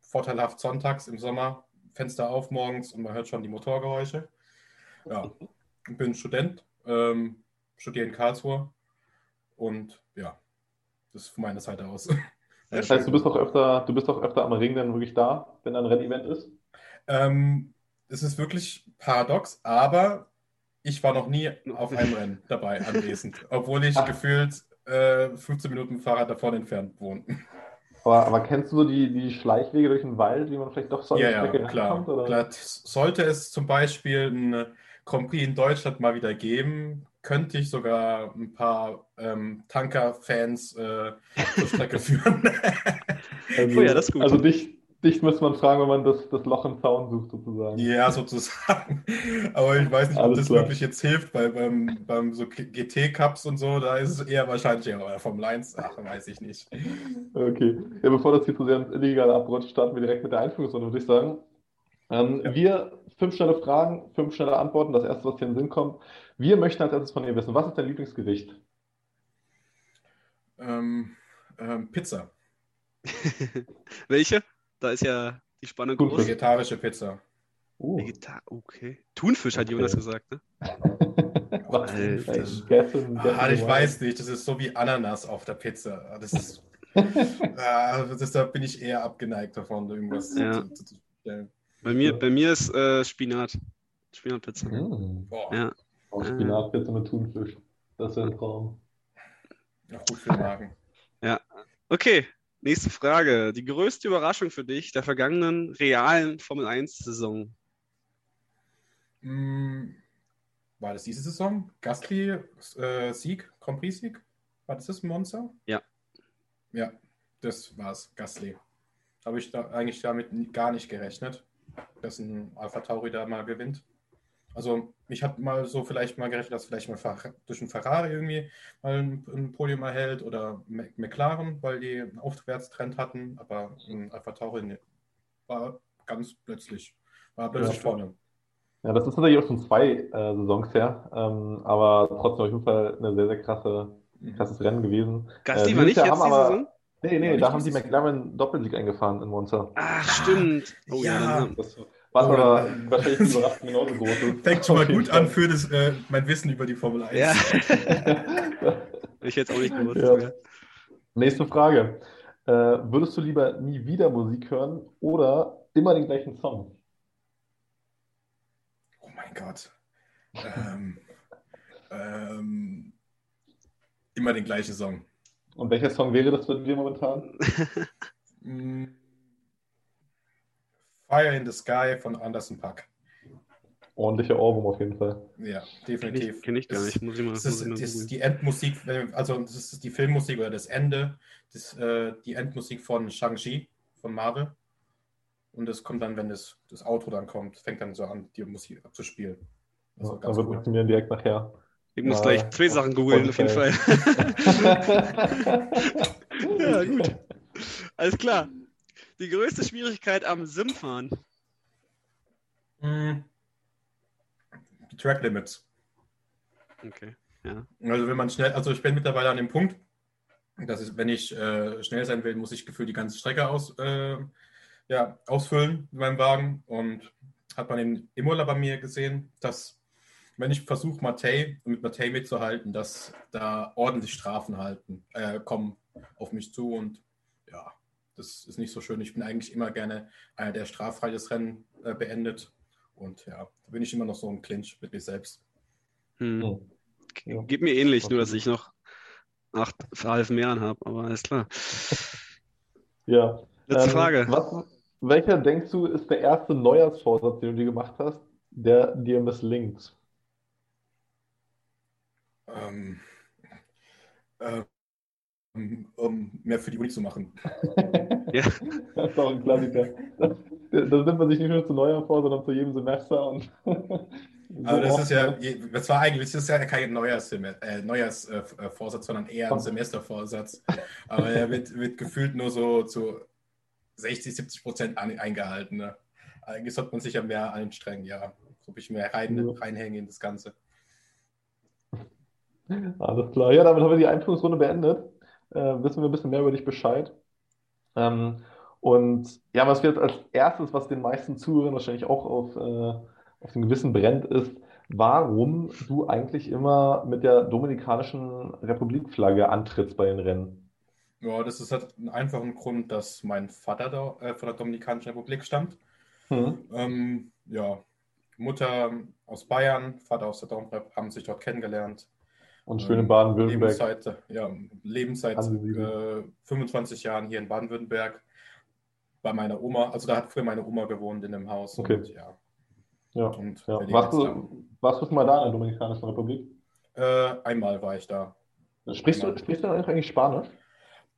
Vorteilhaft sonntags im Sommer, Fenster auf morgens und man hört schon die Motorgeräusche. Ja, ich bin Student, ähm, studiere in Karlsruhe und ja, das ist von meiner Seite aus. Das heißt, du bist auch öfter, du bist auch öfter am Ring dann wirklich da, wenn ein Rennevent ist? Ähm, es ist wirklich paradox, aber ich war noch nie auf einem Rennen dabei anwesend, obwohl ich Ach. gefühlt äh, 15 Minuten Fahrrad davon entfernt wohne. Aber, aber kennst du so die, die Schleichwege durch den Wald, wie man vielleicht doch so Ja, ja, klar. Oder? klar. Sollte es zum Beispiel ein Grand Prix in Deutschland mal wieder geben, könnte ich sogar ein paar ähm, Tanker-Fans äh, zur Strecke führen. Also, Oh ja, das ist gut. Also dich, dich müsste man fragen, wenn man das, das Loch im Zaun sucht, sozusagen. Ja, sozusagen. Aber ich weiß nicht, ob Alles das klar. wirklich jetzt hilft, weil beim, beim so GT-Cups und so, da ist es eher wahrscheinlich ja, aber vom Lines, ach, weiß ich nicht. Okay. Ja, bevor das hier zu sehr ins Illegale abrutscht, starten wir direkt mit der Einführungsrunde, würde ich sagen. Ähm, Ja. Wir, fünf schnelle Fragen, fünf schnelle Antworten, das erste, was dir in den Sinn kommt. Wir möchten als erstes von dir wissen, was ist dein Lieblingsgericht? Ähm, ähm, Pizza, Welche? Da ist ja die Spannung Gut, groß. vegetarische Pizza. Uh. Vegetar okay. Thunfisch hat Okay. Jonas gesagt, ne? Was? Alter. Gessen, Ah, ich weiß nicht, das ist so wie Ananas auf der Pizza. Das ist, ah, das, da bin ich eher abgeneigt davon, irgendwas Ja. zu, zu, zu stellen. Bei mir, bei mir ist äh, Spinat. Spinatpizza. Mm. Boah, Ja. Oh, Spinatpizza mit Thunfisch. Das wäre ein Traum. auch gut für den Magen. Okay, nächste Frage. Die größte Überraschung für dich der vergangenen realen Formel 1-Saison? Mm, War das diese Saison? Gasly äh, Sieg, Grand Prix Sieg? War das das Monster? Ja. Ja, das war's, Gasly. Habe ich da eigentlich damit gar nicht gerechnet, dass ein Alpha Tauri da mal gewinnt. Also ich habe mal so vielleicht mal gerechnet, dass vielleicht mal durch einen Ferrari irgendwie mal ein, ein Podium erhält oder Mc- McLaren, weil die einen Aufwärtstrend hatten, aber ein Alpha Tauri war ganz plötzlich, war plötzlich Ja. vorne. Ja, das ist tatsächlich auch schon zwei äh, Saisons her, ähm, aber trotzdem auf jeden Fall eine sehr, sehr krasse, Mhm. krasses Rennen gewesen. Gasly Äh, war nicht jetzt haben die aber- Saison? Nee, nee, da haben die McLaren Doppelsieg eingefahren in Monza. Ach, stimmt. Oh ja, Ja. Das Oh, aber wahrscheinlich die Überraschung genauso groß. ist. Fängt schon mal gut an für das, äh, mein Wissen über die Formel 1. Ja, ich hätte es auch nicht gewusst. Ja. Ja. Nächste Frage. Äh, würdest du lieber nie wieder Musik hören oder immer den gleichen Song? Oh mein Gott. Ähm, ähm, immer den gleichen Song. Und welcher Song wäre das bei dir momentan? Fire in the Sky von Anderson Paak. Ordentlicher Ohrwurm auf jeden Fall. Ja, Kenn ich, definitiv. kenn ich gar Das- nicht. Muss ich mal, Das ist, ich mal das ist die Endmusik, also das ist die Filmmusik oder das Ende, das, äh, die Endmusik von Shang-Chi von Marvel. Und das kommt dann, wenn das, das Outro dann kommt, fängt dann so an, die Musik abzuspielen. Also wird cool. mir direkt nachher. Ich muss Ja, gleich zwei Sachen googeln, auf jeden Fall. ja, gut. Alles klar. Die größte Schwierigkeit am Simfahren. Mm. Die Track Limits. Okay. Ja. Also wenn man schnell, also ich bin mittlerweile an dem Punkt, dass ich, wenn ich äh, schnell sein will, muss ich gefühlt die ganze Strecke aus, äh, ja, ausfüllen mit meinem Wagen. Und hat man in Imola bei mir gesehen, dass wenn ich versuche, Matei, mit Matei mitzuhalten, dass da ordentlich Strafen halten, äh, kommen auf mich zu und ja, das ist nicht so schön. Ich bin eigentlich immer gerne einer, der straffrei das Rennen äh, beendet. Und ja, da bin ich immer noch so im Clinch mit mir selbst. Hm. Ja. Geht mir ähnlich, nur dass ich noch acht halben mehr habe, aber alles klar. Ja. Letzte Ähm, Frage. Was, welcher denkst du ist der erste Neujahrsvorsatz, den du dir gemacht hast, der dir misslingt? ähm, äh, um, mehr für die Uni zu machen. Ja. Das ist auch ein Klassiker. Da, nimmt man sich nicht nur zu Neujahr vor, sondern zu jedem Semester. Und Aber das so ist ja, das war eigentlich, das ist ja kein Neujahrsvorsatz, äh, Neujahrs, äh, Vorsatz, sondern eher ein. Semestervorsatz. Aber er wird, wird gefühlt nur so zu 60, 70 Prozent an, eingehalten. Ne? Eigentlich sollte man sich ja mehr anstrengen, ja. So ein bisschen mehr rein, Ja. reinhängen in das Ganze. Alles klar. Ja, damit haben wir die Einführungsrunde beendet. Äh, wissen wir ein bisschen mehr über dich Bescheid. Ähm, Und ja, was wir jetzt als erstes, was den meisten Zuhörern wahrscheinlich auch auf, äh, auf dem Gewissen brennt, ist, warum du eigentlich immer mit der Dominikanischen Republik-Flagge antrittst bei den Rennen. Ja, das ist halt einen einfachen Grund, dass mein Vater da, äh, von der Dominikanischen Republik stammt. Hm. Ähm, ja, Mutter aus Bayern, Vater aus der Domrep, haben sich dort kennengelernt. Und schön in Ähm, Baden-Württemberg. Lebenszeit, ja, Lebenszeit äh, 25 Jahren hier in Baden-Württemberg bei meiner Oma. Also da hat früher meine Oma gewohnt in dem Haus. Okay. Und, ja, Ja. und Ja. Warst du, warst du schon mal da in der Dominikanischen Republik? Äh, einmal war ich da. Sprichst du, sprichst du eigentlich Spanisch?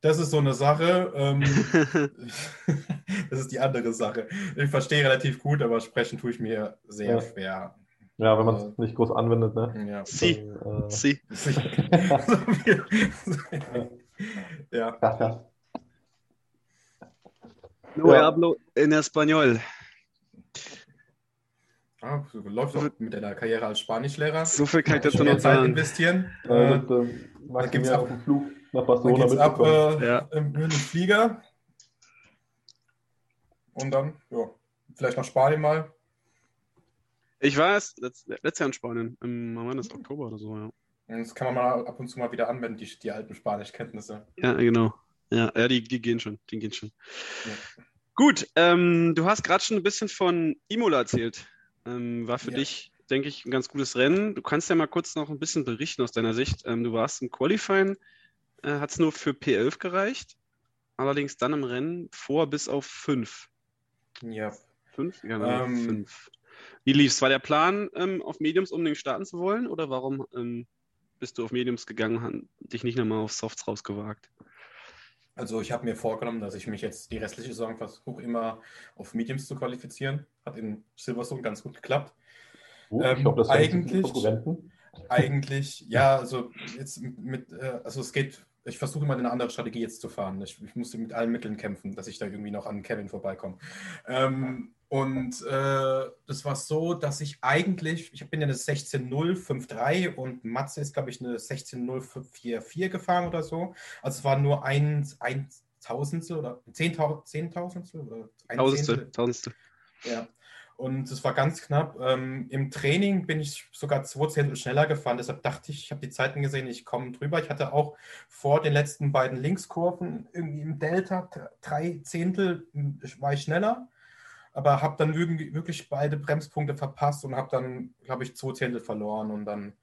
Das ist so eine Sache. Ähm, das ist die andere Sache. Ich verstehe relativ gut, aber sprechen tue ich mir sehr Ja. schwer. Ja, wenn man Äh, es nicht groß anwendet, ne? Ja. Sie, Dann, äh, sie. ja. krass, krass. No Ja. hablo en español. Ah, läuft doch mit deiner Karriere als Spanischlehrer. So viel kann ich Schon dazu noch Zeit sagen. investieren. Äh, Äh, das, äh, gibt's mir ab- auf dem Flug nach Dann Barcelona geht's ab äh, Ja. im, mit dem Flieger. Und dann, ja, vielleicht nach Spanien mal. Ich war erst letzt, letztes Jahr in Spanien, im war das Oktober oder so, ja. Das kann man mal ab und zu mal wieder anwenden, die, die alten Spanischkenntnisse. Ja, genau. Ja, ja die, die gehen schon, die gehen schon. Ja. Gut, ähm, du hast gerade schon ein bisschen von Imola erzählt. Ähm, war für Ja. dich, denke ich, ein ganz gutes Rennen. Du kannst ja mal kurz noch ein bisschen berichten aus deiner Sicht. Ähm, du warst im Qualifying, äh, hat es nur für P11 gereicht, allerdings dann im Rennen vor bis auf 5. Ja, 5? Ja, genau, Ähm, 5. Wie lief's? War der Plan, ähm, auf Mediums unbedingt starten zu wollen oder warum ähm, bist du auf Mediums gegangen, han- dich nicht nochmal auf Softs rausgewagt? also ich habe mir vorgenommen, dass ich mich jetzt die restliche Saison versuche, immer auf Mediums zu qualifizieren. Hat in Silverstone ganz gut geklappt. Oh, ich ähm, glaube, das eigentlich- Konkurrenten. Eigentlich, ja, also jetzt mit, äh, also es geht, ich versuche immer eine andere Strategie jetzt zu fahren. Ich, ich musste mit allen Mitteln kämpfen, dass ich da irgendwie noch an Kevin vorbeikomme. Ähm, und äh, das war so, dass ich eigentlich, ich bin ja eine 16.053 und Matze ist, glaube ich, eine 16.044 gefahren oder so. Also es war nur ein, ein Tausendstel oder Zehntausend, Zehntausendstel oder ein Tausendstel, Zehntel. Tausendstel. Ja, und es war ganz knapp. Ähm, Im Training bin ich sogar zwei Zehntel schneller gefahren. Deshalb dachte ich, ich habe die Zeiten gesehen, ich komme drüber. Ich hatte auch vor den letzten beiden Linkskurven irgendwie im Delta drei Zehntel m, war ich schneller. Aber habe dann wirklich beide Bremspunkte verpasst und habe dann, glaube ich, zwei Zehntel verloren. Und dann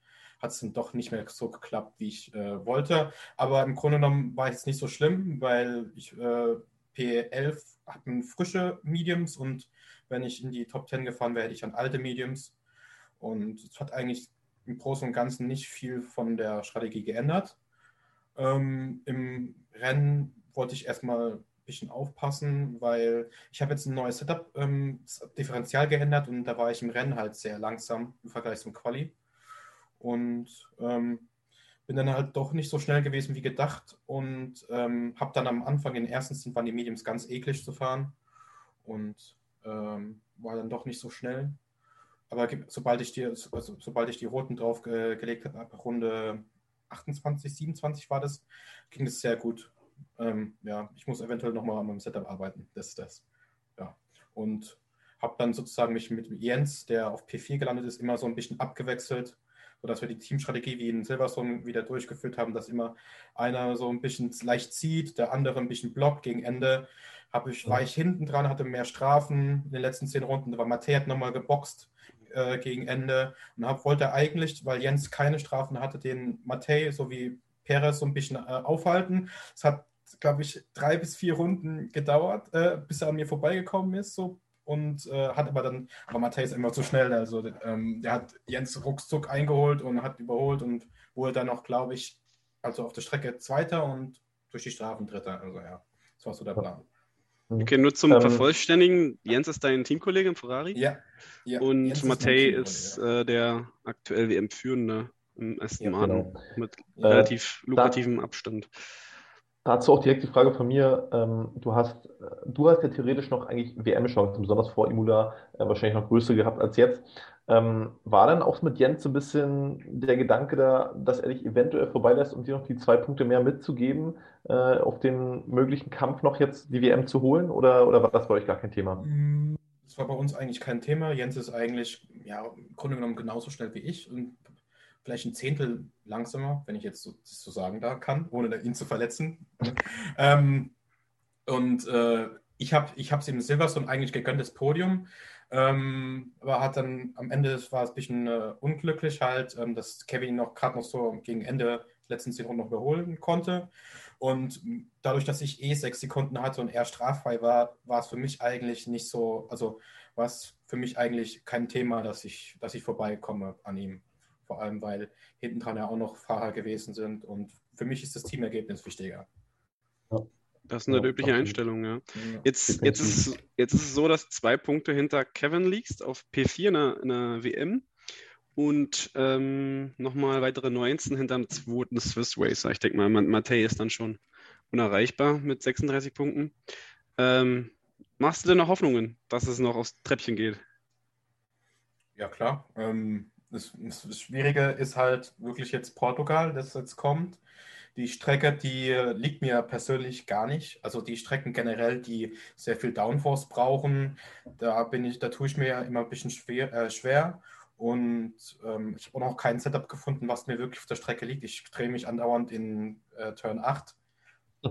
hat es dann doch nicht mehr so geklappt, wie ich äh, wollte. Aber im Grunde genommen war es nicht so schlimm, weil ich äh, P11 hatten frische Mediums und wenn ich in die Top 10 gefahren wäre, hätte ich dann alte Mediums. Und es hat eigentlich im Großen und Ganzen nicht viel von der Strategie geändert. Ähm, Im Rennen wollte ich erstmal bisschen aufpassen, weil ich habe jetzt ein neues Setup, ähm, Differential geändert und da war ich im Rennen halt sehr langsam im Vergleich zum Quali. Und ähm, bin dann halt doch nicht so schnell gewesen wie gedacht und ähm, habe dann am Anfang in den ersten Stint waren die Mediums ganz eklig zu fahren und ähm, war dann doch nicht so schnell. Aber sobald ich die, also, sobald ich die roten drauf ge gelegt habe, ab Runde 28, 27 war das, ging das sehr gut. Ähm, ja, ich muss eventuell nochmal an meinem Setup arbeiten. Das ist das. Ja. Und habe dann sozusagen mich mit Jens, der auf P4 gelandet ist, immer so ein bisschen abgewechselt, sodass wir die Teamstrategie wie in Silverstone wieder durchgeführt haben, dass immer einer so ein bisschen leicht zieht, der andere ein bisschen blockt gegen Ende. Hab ich, war ich hinten dran, hatte mehr Strafen in den letzten zehn Runden. Da war Matej hat nochmal geboxt äh, gegen Ende und hab, wollte eigentlich, weil Jens keine Strafen hatte, den Matej sowie Perez so ein bisschen äh, aufhalten. Es hat, glaube ich, drei bis vier Runden gedauert, äh, bis er an mir vorbeigekommen ist. So und äh, hat aber dann, aber ist immer zu schnell, also ähm, der hat Jens ruckzuck eingeholt und hat überholt und wurde dann noch, glaube ich, also auf der Strecke Zweiter und durch die Strafen Dritter. Also ja, das war so der Plan. Okay, nur zum Ähm, Vervollständigen. Jens ist dein Teamkollege im Ferrari Ja. ja und Jens ist Teamkollege, ist ja. äh, der aktuell WM-Führende im Aston Ja, Martin genau. mit Ja. relativ lukrativem Abstand. Dazu auch direkt die Frage von mir. Ähm, du hast, äh, du hast ja theoretisch noch eigentlich WM-Chancen, besonders vor Imula, äh, wahrscheinlich noch größere gehabt als jetzt. Ähm, war dann auch mit Jens so ein bisschen der Gedanke da, dass er dich eventuell vorbeilässt, um dir noch die zwei Punkte mehr mitzugeben, äh, auf den möglichen Kampf noch jetzt die WM zu holen? Oder, oder war das bei euch gar kein Thema? Das war bei uns eigentlich kein Thema. Jens ist eigentlich ja, im Grunde genommen genauso schnell wie ich und vielleicht ein Zehntel langsamer, wenn ich jetzt so, das so sagen da kann, ohne ihn zu verletzen. ähm, und äh, ich habe es ihm Silverstone eigentlich gegönnt, das Podium. Ähm, aber hat dann am Ende, das war es ein bisschen äh, unglücklich halt, ähm, dass Kevin noch gerade noch so gegen Ende letzten zehn Runden noch überholen konnte. Und dadurch, dass ich eh sechs Sekunden hatte und er straffrei war, war es für mich eigentlich nicht so, also war es für mich eigentlich kein Thema, dass ich, dass ich vorbeikomme an ihm. Vor allem, weil hinten dran ja auch noch Fahrer gewesen sind. Und für mich ist das Teamergebnis wichtiger. Ja. Das ist eine ja, löbliche Einstellung, ja. Jetzt, jetzt, ist es, jetzt ist es so, dass zwei Punkte hinter Kevin liegst auf P4 in der, in der WM und ähm, nochmal weitere 19 hinter dem zweiten Swiss Racer. Ich denke mal, Matej ist dann schon unerreichbar mit 36 Punkten. Ähm, machst du denn noch Hoffnungen, dass es noch aufs Treppchen geht? Ja, klar. Ähm, das, das Schwierige ist halt wirklich jetzt Portugal, das jetzt kommt. Die Strecke, die liegt mir persönlich gar nicht. Also die Strecken generell, die sehr viel Downforce brauchen, da bin ich, da tue ich mir ja immer ein bisschen schwer. Äh, schwer. Und ähm, ich habe auch noch kein Setup gefunden, was mir wirklich auf der Strecke liegt. Ich drehe mich andauernd in äh, Turn 8.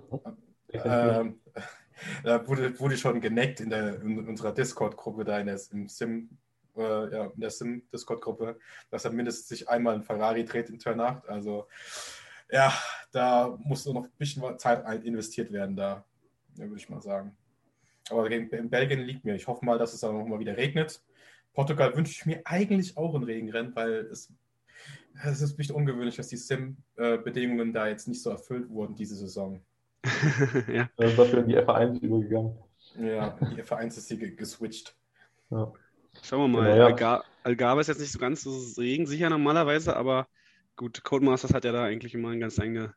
ähm, da wurde, wurde schon geneckt in, der, in unserer Discord-Gruppe, da in der, im Sim, äh, ja, in der Sim-Discord-Gruppe, dass er mindestens sich einmal ein Ferrari dreht in Turn 8. Also ja, da muss noch ein bisschen Zeit investiert werden, da, würde ich mal sagen. Aber in Belgien liegt mir. Ich hoffe mal, dass es dann nochmal wieder regnet. Portugal wünsche ich mir eigentlich auch ein Regenrennen, weil es, es ist nicht ungewöhnlich, dass die Sim-Bedingungen da jetzt nicht so erfüllt wurden diese Saison. ja. Dafür in die F1 übergegangen. Ja, die F1 ist sie geswitcht. Ja. Schauen wir mal. Genau, ja. Algarve ist jetzt nicht so ganz so regensicher normalerweise, aber Gut, Codemasters hat ja da eigentlich immer eine ganz eigene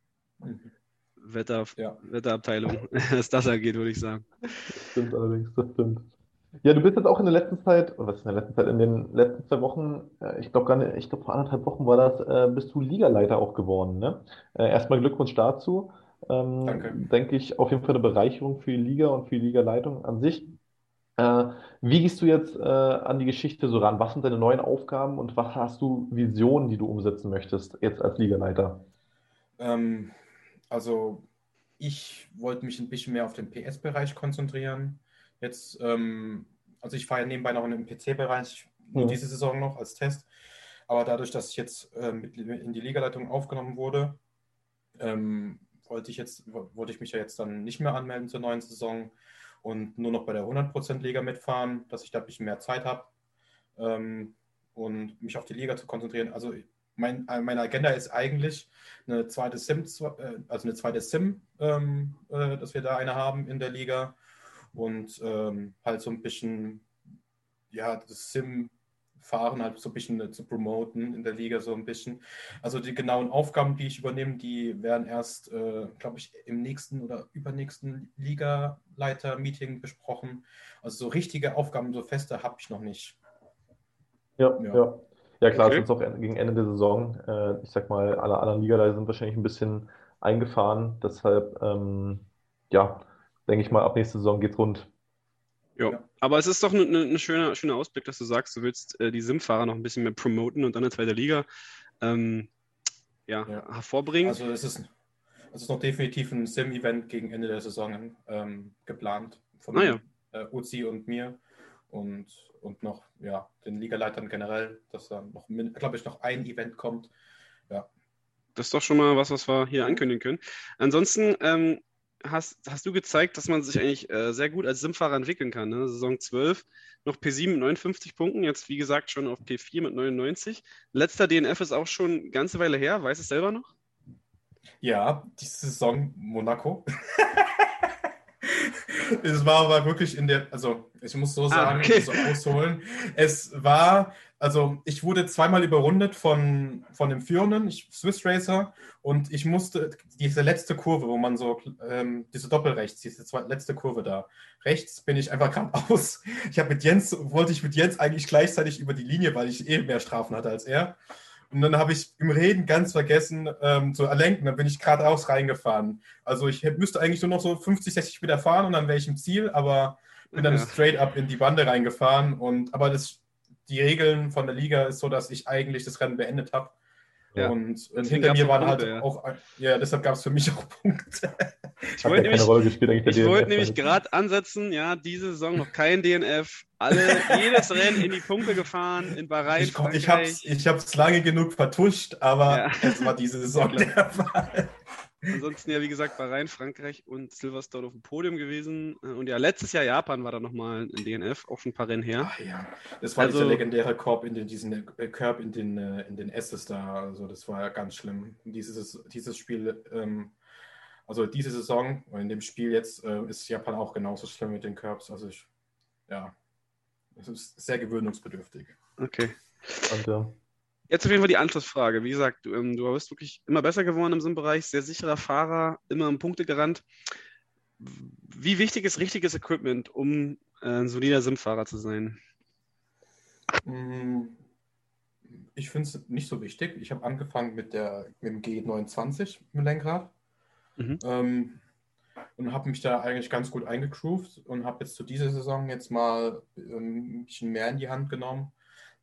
Wetter, ja. Wetterabteilung, was das angeht, würde ich sagen. Das stimmt allerdings, das stimmt. Ja, du bist jetzt auch in der letzten Zeit, oder was ist in der letzten Zeit, in den letzten zwei Wochen, äh, ich glaube gar nicht, ich glaube vor anderthalb Wochen war das, äh, bist du Ligaleiter auch geworden, ne? Äh, erstmal Glückwunsch dazu. Ähm, Danke. Denke ich auf jeden Fall eine Bereicherung für die Liga und für die Ligaleitung an sich. Äh, wie gehst du jetzt äh, an die Geschichte so ran? Was sind deine neuen Aufgaben und was hast du Visionen, die du umsetzen möchtest, jetzt als Ligaleiter? Ähm, also ich wollte mich ein bisschen mehr auf den PS-Bereich konzentrieren. Jetzt, ähm, also ich fahre ja nebenbei noch in den PC-Bereich, mhm. diese Saison noch als Test. Aber dadurch, dass ich jetzt äh, mit in die Ligaleitung aufgenommen wurde, ähm, wollte ich jetzt, wollte ich mich ja jetzt dann nicht mehr anmelden zur neuen Saison und nur noch bei der 100%-Liga mitfahren, dass ich da ein bisschen mehr Zeit habe ähm, und mich auf die Liga zu konzentrieren. Also mein, äh, meine Agenda ist eigentlich eine zweite Sim, äh, also eine zweite Sim, ähm, äh, dass wir da eine haben in der Liga und ähm, halt so ein bisschen ja das Sim fahren, halt so ein bisschen äh, zu promoten in der Liga, so ein bisschen. Also die genauen Aufgaben, die ich übernehme, die werden erst, äh, glaube ich, im nächsten oder übernächsten Ligaleiter-Meeting besprochen. Also so richtige Aufgaben, so feste, habe ich noch nicht. Ja, ja. ja. Ja, klar, okay. es ist auch gegen Ende der Saison. Äh, ich sag mal, alle anderen Ligaleiter sind wahrscheinlich ein bisschen eingefahren. Deshalb, ähm, ja, denke ich mal, ab nächster Saison geht's rund. Ja. Aber es ist doch ein ne, ne schöner, schöner Ausblick, dass du sagst, du willst äh, die Sim-Fahrer noch ein bisschen mehr promoten und dann eine zweite Liga ähm, ja, ja, hervorbringen. Also es ist, es ist noch definitiv ein Sim-Event gegen Ende der Saison ähm, geplant von ah, ja. äh, Uzi und mir und, und noch ja, den Ligaleitern generell, dass dann noch, glaube ich, noch ein Event kommt. Ja. Das ist doch schon mal was, was wir hier ankündigen können. Ansonsten ähm, hast, hast du gezeigt, dass man sich eigentlich äh, sehr gut als Simfahrer entwickeln kann. Ne? Saison 12, noch P7 mit 59 Punkten, jetzt wie gesagt schon auf P4 mit 99. Letzter DNF ist auch schon eine ganze Weile her, weiß es selber noch? Ja, die Saison Monaco. es war aber wirklich in der, also ich muss so ah, sagen, ah, okay. so ausholen. Es war also ich wurde zweimal überrundet von, von dem Führenden, ich, Swiss Racer, und ich musste diese letzte Kurve, wo man so, ähm, diese Doppelrechts, diese zwei, letzte Kurve da, rechts bin ich einfach geradeaus. Ich habe mit Jens, wollte ich mit Jens eigentlich gleichzeitig über die Linie, weil ich eh mehr Strafen hatte als er. Und dann habe ich im Reden ganz vergessen ähm, zu erlenken. Dann bin ich geradeaus reingefahren. Also ich müsste eigentlich nur noch so 50, 60 Meter fahren und dann wäre ich im Ziel, aber bin dann ja. straight up in die Bande reingefahren. Und aber das, die Regeln von der Liga ist so, dass ich eigentlich das Rennen beendet habe. Ja. Und, und hinter mir waren Punkte, halt ja. auch, ja, deshalb gab es für mich auch Punkte. Ich wollte nämlich, wollt nämlich gerade ansetzen, ja, diese Saison noch kein DNF, alle, jedes Rennen in die Punkte gefahren, in Bahrain, Ich, ich habe es ich lange genug vertuscht, aber ja. es war diese Saison der Fall. Ansonsten ja, wie gesagt, Bahrain, Frankreich und Silverstone auf dem Podium gewesen. Und ja, letztes Jahr Japan war da nochmal ein DNF, auch schon ein paar Rennen her. Ach ja, das war also, dieser legendäre Korb in den, diesen äh, Curb in den, äh, in den S's da. Also das war ja ganz schlimm. Dieses, dieses Spiel, ähm, also diese Saison und in dem Spiel jetzt äh, ist Japan auch genauso schlimm mit den Curbs. Also ich, ja, es ist sehr gewöhnungsbedürftig. Okay. Und, ja. Jetzt auf jeden Fall die Anschlussfrage. Wie gesagt, du, ähm, du bist wirklich immer besser geworden im SIM-Bereich, sehr sicherer Fahrer, immer um Punkte gerannt. Wie wichtig ist richtiges Equipment, um äh, ein solider SIM-Fahrer zu sein? Mm, ich finde es nicht so wichtig. Ich habe angefangen mit, der, mit dem G29 im Lenkrad mhm. ähm, und habe mich da eigentlich ganz gut eingegroovt und habe jetzt zu dieser Saison jetzt mal ähm, ein bisschen mehr in die Hand genommen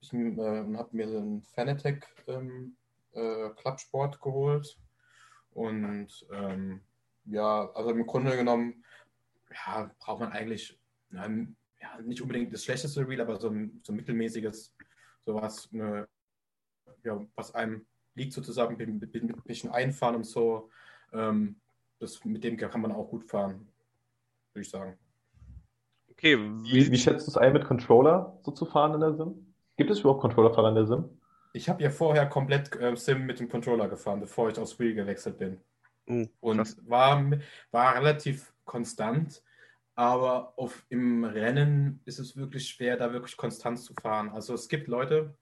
ich äh, habe mir einen Fanatec ähm, äh, Klappsport geholt. Und ähm, ja, also im Grunde genommen, ja, braucht man eigentlich na, ja, nicht unbedingt das schlechteste Reel, aber so ein, so ein mittelmäßiges, sowas, eine, ja, was einem liegt sozusagen, mit, mit, mit ein bisschen einfahren und so. Ähm, das, mit dem kann man auch gut fahren, würde ich sagen. Okay, wie, wie schätzt du es ein, mit Controller so zu fahren in der Sim? Gibt es überhaupt Controllerfahrer in der Sim? Ich habe ja vorher komplett äh, Sim mit dem Controller gefahren, bevor ich aufs Wheel gewechselt bin. Oh, und war, war relativ konstant, aber auf, im Rennen ist es wirklich schwer, da wirklich konstant zu fahren. Also es gibt Leute,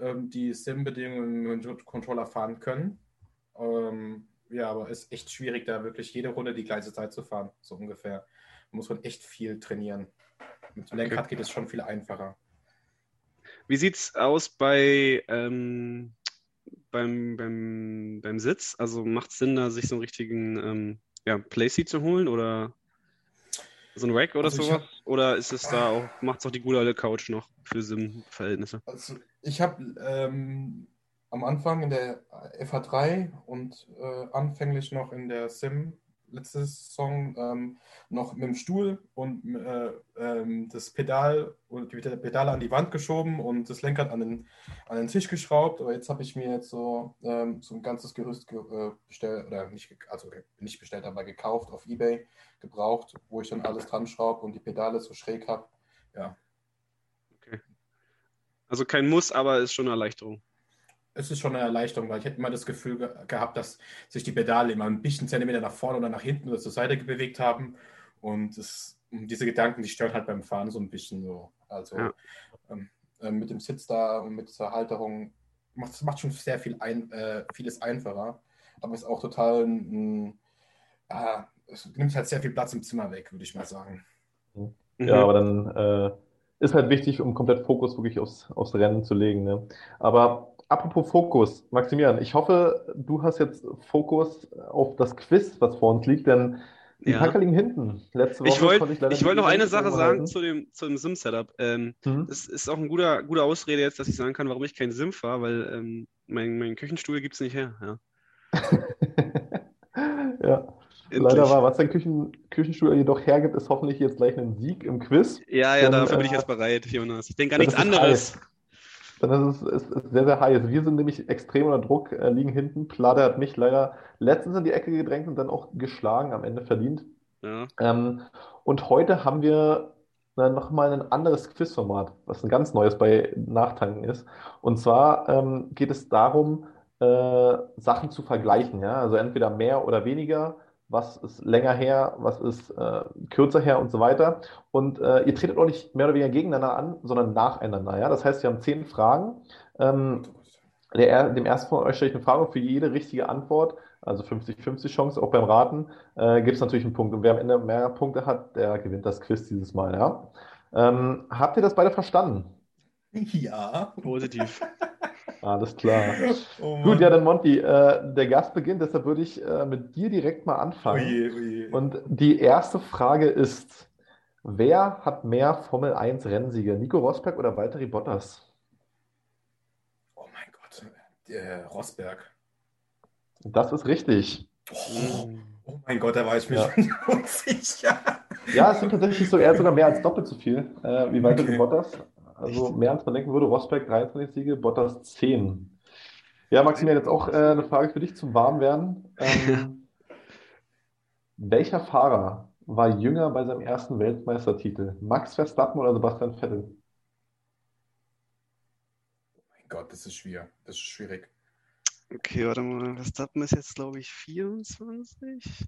ähm, die Sim-Bedingungen mit dem Controller fahren können. Ähm, ja, aber es ist echt schwierig, da wirklich jede Runde die gleiche Zeit zu fahren, so ungefähr. Da muss man echt viel trainieren. Mit dem Lenkrad geht es schon viel einfacher. Wie sieht es aus bei, ähm, beim, beim, beim Sitz? Also macht es Sinn, da sich so einen richtigen ähm, ja, Playseat zu holen oder so ein Rack oder also sowas? Hab, oder ist es da auch, macht es auch die gute alte Couch noch für Sim-Verhältnisse? Also ich habe ähm, am Anfang in der FH3 und äh, anfänglich noch in der Sim letzte Saison ähm, noch mit dem Stuhl und äh, ähm, das Pedal und die Pedale an die Wand geschoben und das Lenkrad an den, an den Tisch geschraubt. Aber jetzt habe ich mir jetzt so, ähm, so ein ganzes Gerüst ge äh, bestellt, oder nicht, also nicht bestellt, aber gekauft auf Ebay, gebraucht, wo ich dann alles dran schraube und die Pedale so schräg habe. Ja. Okay. Also kein Muss, aber ist schon eine Erleichterung es ist schon eine Erleichterung, weil ich hätte immer das Gefühl ge gehabt, dass sich die Pedale immer ein bisschen Zentimeter nach vorne oder nach hinten oder zur Seite bewegt haben. Und das, diese Gedanken, die stören halt beim Fahren so ein bisschen so. Also ja. ähm, äh, mit dem Sitz da und mit der Halterung macht es macht schon sehr viel ein, äh, vieles einfacher. Aber es ist auch total ein, äh, es nimmt halt sehr viel Platz im Zimmer weg, würde ich mal sagen. Mhm. Ja, aber dann äh, ist halt wichtig, um komplett Fokus wirklich aufs, aufs Rennen zu legen. Ne? Aber apropos Fokus, Maximilian, ich hoffe, du hast jetzt Fokus auf das Quiz, was vor uns liegt, denn die ja. Packer liegen hinten. Letzte Woche ich wollte ich wollt noch eine Sache sagen zu dem, zu dem Sim-Setup. Ähm, mhm. Das ist auch eine gute, gute Ausrede jetzt, dass ich sagen kann, warum ich kein Sim fahre, weil ähm, mein, mein Küchenstuhl gibt es nicht her. Ja. ja. Leider war, was dein Küchen, Küchenstuhl jedoch hergibt, ist hoffentlich jetzt gleich ein Sieg im Quiz. Ja, ja, denn, dafür bin ich äh, jetzt bereit, Jonas. Ich denke an nichts anderes. Heiß dann ist es ist, sehr, sehr heiß. Wir sind nämlich extrem unter Druck, äh, liegen hinten. Plade hat mich leider letztens in die Ecke gedrängt und dann auch geschlagen, am Ende verdient. Ja. Ähm, und heute haben wir äh, nochmal ein anderes Quizformat, was ein ganz neues bei Nachtanken ist. Und zwar ähm, geht es darum, äh, Sachen zu vergleichen. Ja? Also entweder mehr oder weniger was ist länger her, was ist äh, kürzer her und so weiter. Und äh, ihr tretet auch nicht mehr oder weniger gegeneinander an, sondern nacheinander. Ja? Das heißt, wir haben zehn Fragen. Ähm, der, dem ersten von euch stelle ich eine Frage und für jede richtige Antwort, also 50-50 Chance, auch beim Raten, äh, gibt es natürlich einen Punkt. Und wer am Ende mehr Punkte hat, der gewinnt das Quiz dieses Mal. Ja? Ähm, habt ihr das beide verstanden? Ja. Positiv. Alles klar. Oh Gut, ja, dann Monty, äh, der Gast beginnt, deshalb würde ich äh, mit dir direkt mal anfangen. Oje, oje. Und die erste Frage ist, wer hat mehr Formel 1 Rennsiege, Nico Rosberg oder Valtteri Bottas? oh mein Gott. Der Rosberg. Das ist richtig. Oh, oh mein Gott, da war ich mir Ja. schon unsicher. Ja, es sind tatsächlich so, er hat sogar mehr als doppelt so viel äh, wie Valtteri Okay. Bottas. Also mehr als man denken würde. Rosberg 23 Siege, Bottas 10. Ja, Maximilian, jetzt auch äh, eine Frage für dich zum Warmwerden. Ähm, welcher Fahrer war jünger bei seinem ersten Weltmeistertitel? Max Verstappen oder Sebastian Vettel? Mein Gott, das ist schwer. Das ist schwierig. Okay, warte mal. Verstappen ist jetzt, glaube ich, 24.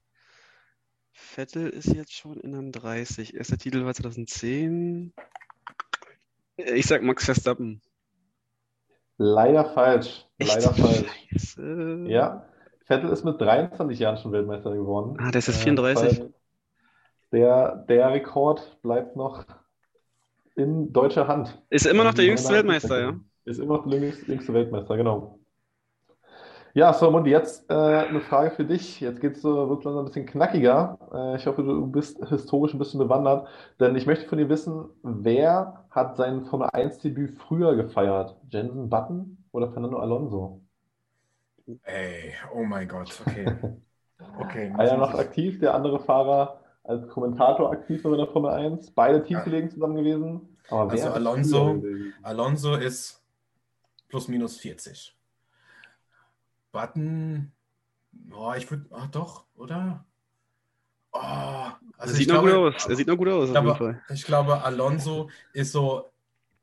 Vettel ist jetzt schon in einem 30. Erster Titel war 2010. Ich sag Max Verstappen. Leider falsch. Leider Echt? falsch. Scheiße. Ja, Vettel ist mit 23 Jahren schon Weltmeister geworden. Ah, der ist jetzt Äh, 34. deshalb Der, der Rekord bleibt noch in deutscher Hand. Ist immer noch der Also, jüngste Weltmeister, ja? Ist immer noch der jüngste Weltmeister, genau. Ja, so, Mundi, jetzt äh, eine Frage für dich. Jetzt geht's so, wird langsam ein bisschen knackiger. Äh, ich hoffe, du bist historisch ein bisschen bewandert, denn ich möchte von dir wissen, wer hat sein Formel-1-Debüt früher gefeiert? Jenson Button oder Fernando Alonso? Ey, oh mein Gott. Okay. Okay. Einer noch aktiv, der andere Fahrer als Kommentator aktiv in der Formel 1. Beide Teamkollegen zusammen gewesen. Also Alonso-? Alonso ist plus minus 40. Button, oh, ich würde, ach doch, oder? Oh, Er also sieht ich noch gut glaube, aus. Er sieht noch gut aus, glaube, ich glaube, Alonso ist so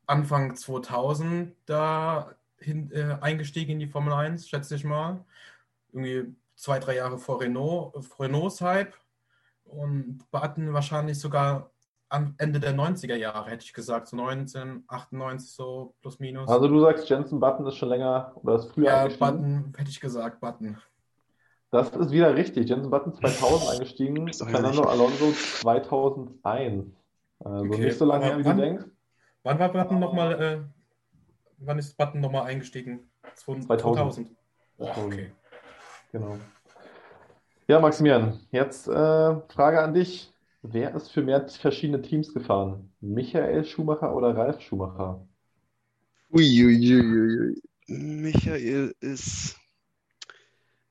Anfang 2000 da hin, äh, eingestiegen in die Formel 1, schätze ich mal. Irgendwie zwei, drei Jahre vor Renault, vor Renaults Hype. Und Button wahrscheinlich sogar am Ende der 90er Jahre, hätte ich gesagt, so 1998, so plus minus. Also du sagst, Jenson Button ist schon länger oder ist früher ja, eingestiegen. Button, hätte ich gesagt, Button. Das ist wieder richtig. Jenson Button 2000 eingestiegen, Fernando. Alonso 2001. Also Okay, nicht so lange her, wie du wann- denkst. Wann war Button nochmal, äh, wann ist Button nochmal eingestiegen? 2000. 2000. Oh, okay. Genau. Ja, Maximilian, jetzt äh, Frage an dich. Wer ist für mehr verschiedene Teams gefahren? Michael Schumacher oder Ralf Schumacher? Uiuiuiui. Michael ist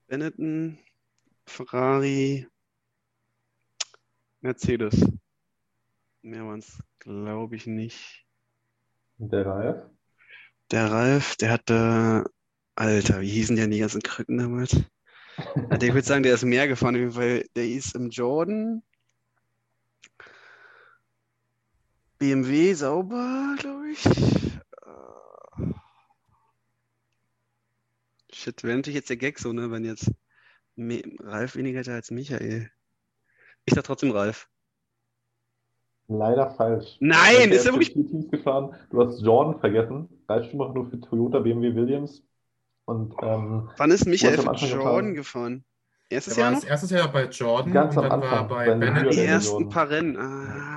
Benetton, Ferrari, Mercedes. Mehr waren es, glaube ich, nicht. Und der Ralf? Der Ralf, der hatte, Alter, wie hießen denn die ganzen Krücken damals? Also ich würde sagen, der ist mehr gefahren, Fall. Der ist im Jordan. BMW sauber, glaube ich. Äh, Shit, wäre natürlich jetzt der Gag so, ne, wenn jetzt Ralf weniger hätte als Michael. Ich sag trotzdem Ralf. Leider falsch. Nein, ist er für wirklich. Teams gefahren. Du hast Jordan vergessen. Ralf Schumacher nur für Toyota, BMW, Williams. Und ähm, Wann ist Michael für Anfang Jordan gefahren? gefahren? Erstes Er war Jahr noch? erstes Jahr bei Jordan Ganz und am dann war er Anfang, bei Bennett. Die ersten paar Rennen. Ah.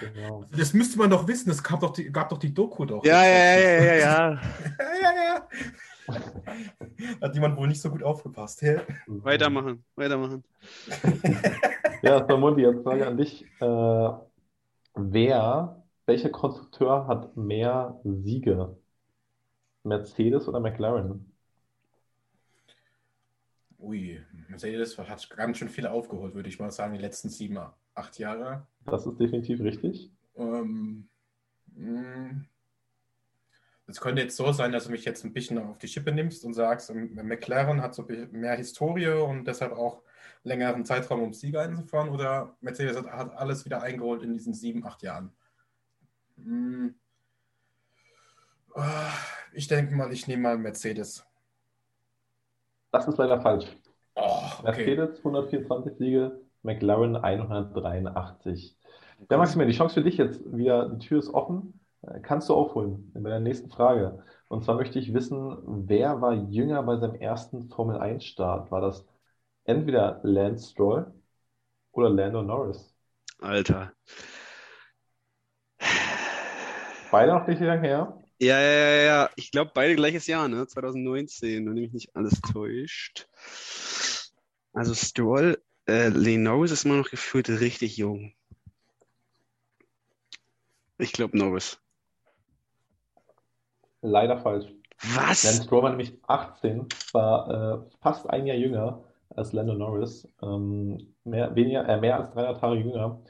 Genau. Das müsste man doch wissen, es gab doch die, gab doch die Doku doch. Ja, ja, ja, ja, ja, ja. ja, ja. Hat jemand wohl nicht so gut aufgepasst. Hä? Weitermachen, weitermachen. Ja, Samundi, jetzt Frage an dich. Äh, wer, welcher Konstrukteur hat mehr Siege? Mercedes oder McLaren? Ui, Mercedes hat ganz schön viel aufgeholt, würde ich mal sagen, die letzten sieben, acht Jahre. Das ist definitiv richtig. Ähm, mh, es könnte jetzt so sein, dass du mich jetzt ein bisschen auf die Schippe nimmst und sagst, ähm, McLaren hat so mehr Historie und deshalb auch längeren Zeitraum, um Sieger einzufahren, oder Mercedes hat, hat alles wieder eingeholt in diesen sieben, acht Jahren. Hm. Ah, Ich denke mal, ich nehme mal Mercedes. Das ist leider falsch. Oh, okay. Mercedes 124 Siege, McLaren 183. Ja, Maximilian, die Chance für dich jetzt wieder, die Tür ist offen. Äh, Kannst du aufholen in meiner nächsten Frage. Und zwar möchte ich wissen, wer war jünger bei seinem ersten Formel-1-Start? War das entweder Lance Stroll oder Lando Norris? Alter. Beide noch nicht lange her. Ja, ja, ja, ja. Ich glaube, beide gleiches Jahr, ne? 2019, wenn mich nicht alles täuscht. Also Stroll, äh, Lee Norris ist immer noch gefühlt richtig jung. Ich glaube Norris. Leider falsch. Was? Lance Stroll war nämlich 18, war äh, fast ein Jahr jünger als Lando Norris. Ähm, mehr, weniger, äh, mehr als 300 Tage jünger.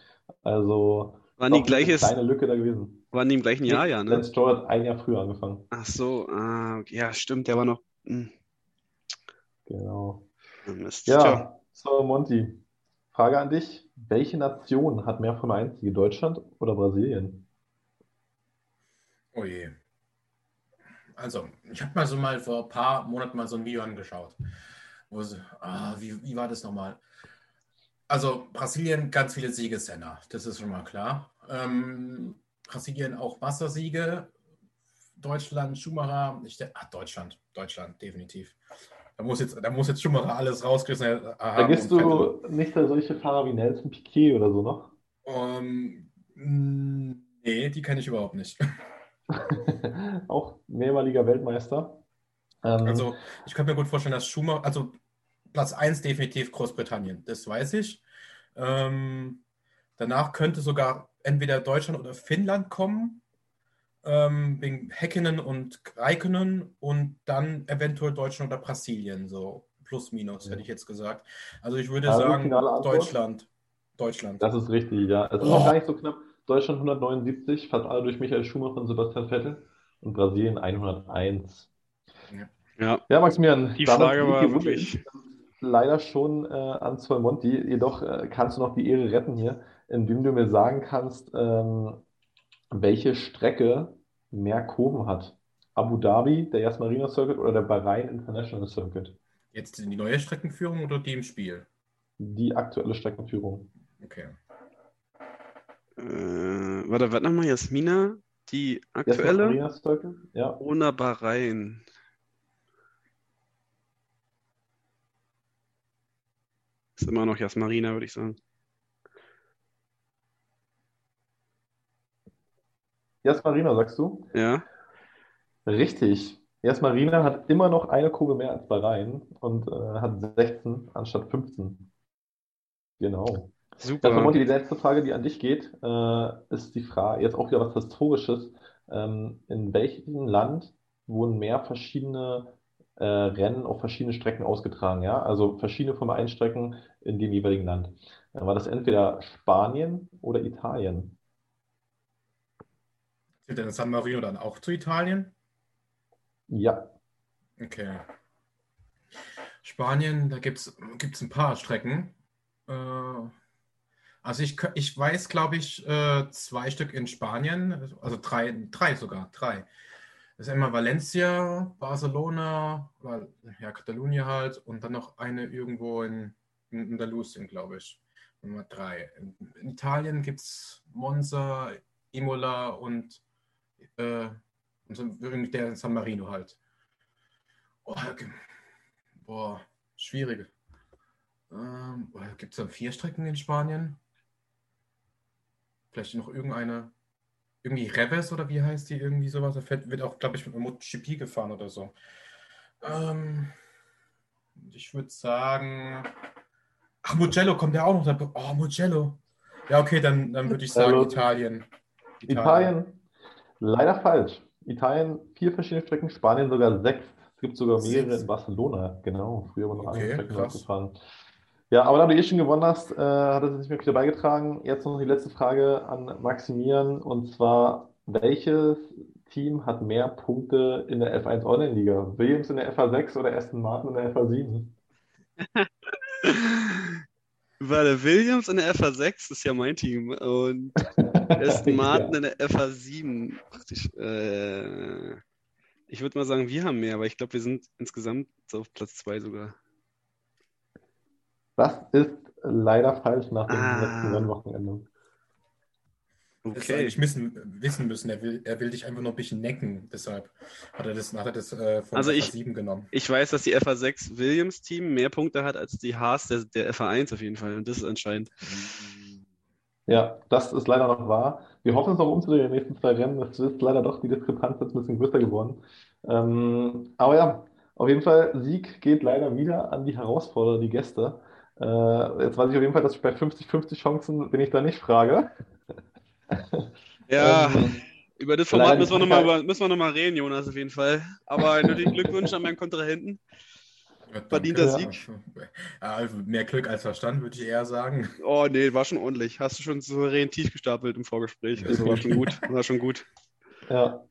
Also die doch eine gleiches, kleine Lücke da gewesen. Waren die im gleichen Jahr, ja, ne? Lance Stroll hat ein Jahr früher angefangen. Ach so, ah, okay. ja, stimmt, der war noch. hm, Genau. Mist. Ja, so Monty, Frage an dich. Welche Nation hat mehr 1 Siege, Deutschland oder Brasilien? Oh je. Also, ich habe mal so mal vor ein paar Monaten mal so ein Video angeschaut. Wo sie, ah, wie, wie war das nochmal? Also, Brasilien, ganz viele Siege, Senna. Das ist schon mal klar. Ähm, Brasilien auch Wassersiege. Deutschland, Schumacher. Ich ah, Deutschland, Deutschland, definitiv. Da muss jetzt, da muss jetzt Schumacher alles rausgerissen Da haben. Vettel. du nicht da solche Fahrer wie Nelson Piquet oder so noch? Ähm, mh, nee, die kenne ich überhaupt nicht. Auch mehrmaliger Weltmeister. Ähm, Also, ich könnte mir gut vorstellen, dass Schumacher, also Platz 1 definitiv Großbritannien, das weiß ich. Ähm, danach könnte sogar entweder Deutschland oder Finnland kommen, ähm, wegen Häkkinen und Räikkönen und dann eventuell Deutschland oder Brasilien, so plus minus, hätte ich jetzt gesagt. Also ich würde Also, sagen? Deutschland. Deutschland. das ist richtig, ja. Es ist Oh. auch gar nicht so knapp. Deutschland 179, fast alle durch Michael Schumacher und Sebastian Vettel. Und Brasilien 101. ja. Ja, Maximilian, Die Frage war wirklich- leider schon äh, an Monty. Jedoch äh, kannst du noch die Ehre retten hier, indem du mir sagen kannst, ähm, welche Strecke mehr Kurven hat. Abu Dhabi, der Yas Marina Circuit oder der Bahrain International Circuit? Jetzt die neue Streckenführung oder die im Spiel? Die aktuelle Streckenführung. Okay. Äh, warte, warte nochmal, Jasmina, die Yas aktuelle Marina Circuit? Ja. ohne Bahrain. Ist immer noch Jasmarina, würde ich sagen. Yas Marina, sagst du? Ja. Richtig. Yas Marina hat immer noch eine Kurve mehr als Bahrain und äh, hat 16 anstatt 15. Genau. Super. Monty, die letzte Frage, die an dich geht, äh, ist die Frage, jetzt auch wieder was Historisches. Ähm, in welchem Land wurden mehr verschiedene äh, Rennen auf verschiedene Strecken ausgetragen? Ja, also verschiedene Formel 1 Strecken in dem jeweiligen Land. War das entweder Spanien oder Italien? Zählt denn San Marino dann auch zu Italien? Ja, Okay. Spanien, da gibt es ein paar Strecken. Äh, also ich, ich weiß, glaube ich, äh, zwei Stück in Spanien, also drei, drei sogar, drei. Das ist einmal Valencia, Barcelona, ja, Katalonien halt und dann noch eine irgendwo in, in Andalusien, glaube ich. Nummer drei. In Italien gibt es Monza, Imola und, äh, der in San Marino halt. Oh. Boah, schwierig. Ähm, Gibt es da vier Strecken in Spanien? Vielleicht noch irgendeine, irgendwie Reves oder wie heißt die, irgendwie sowas? Da fährt- wird auch, glaube ich, mit einem MotoGP gefahren oder so. Ähm, ich würde sagen, ach, Mugello kommt ja auch noch. Oh, Mugello. Ja, okay, dann, dann würde ich sagen Mugello. Italien. Italien, leider falsch. Italien vier verschiedene Strecken, Spanien sogar sechs. Es gibt sogar mehrere Sechs. in Barcelona. Genau, früher wurden noch andere Okay, Strecken krass. gefahren. Ja, aber da du eh schon gewonnen hast, äh, hat es nicht mehr viel beigetragen. Jetzt noch die letzte Frage an Maximilian und zwar, welches Team hat mehr Punkte in der F1 Online-Liga? Williams in der FA6 oder Aston Martin in der FA7? Warte, Williams in der FA6 ist ja mein Team und Aston Martin in der FA7. Ach, ich äh, ich würde mal sagen, wir haben mehr, aber ich glaube, wir sind insgesamt so auf Platz 2 sogar. Das ist leider falsch nach dem Ah. letzten Rennwochenende. Okay. eigentlich wissen, wissen müssen, er will, er will dich einfach nur ein bisschen necken. Deshalb hat er das, hat er das äh, von Also ich- FA7 genommen. Ich weiß, dass die FA6 Williams Team mehr Punkte hat als die Haas der, der FA1 auf jeden Fall. Und das ist entscheidend. Ja, das ist leider noch wahr. Wir hoffen es noch umzudrehen in den nächsten zwei Rennen. Es ist leider doch die Diskrepanz jetzt ein bisschen größer geworden. Ähm, aber ja, auf jeden Fall, Sieg geht leider wieder an die Herausforderer, die Gäste. Äh, jetzt weiß ich auf jeden Fall, dass ich bei 50-50 Chancen bin ich da nicht frage. Ja, Ähm, über das Format müssen wir nochmal müssen wir reden, Jonas, auf jeden Fall. Aber nötigen Glückwunsch an meinen Kontrahenten. Ja, Verdienter. Sieg. Ja, also mehr Glück als Verstand, würde ich eher sagen. Oh nee, war schon ordentlich. Hast du schon souverän tief gestapelt im Vorgespräch. Also war schon gut. War schon gut. Ja,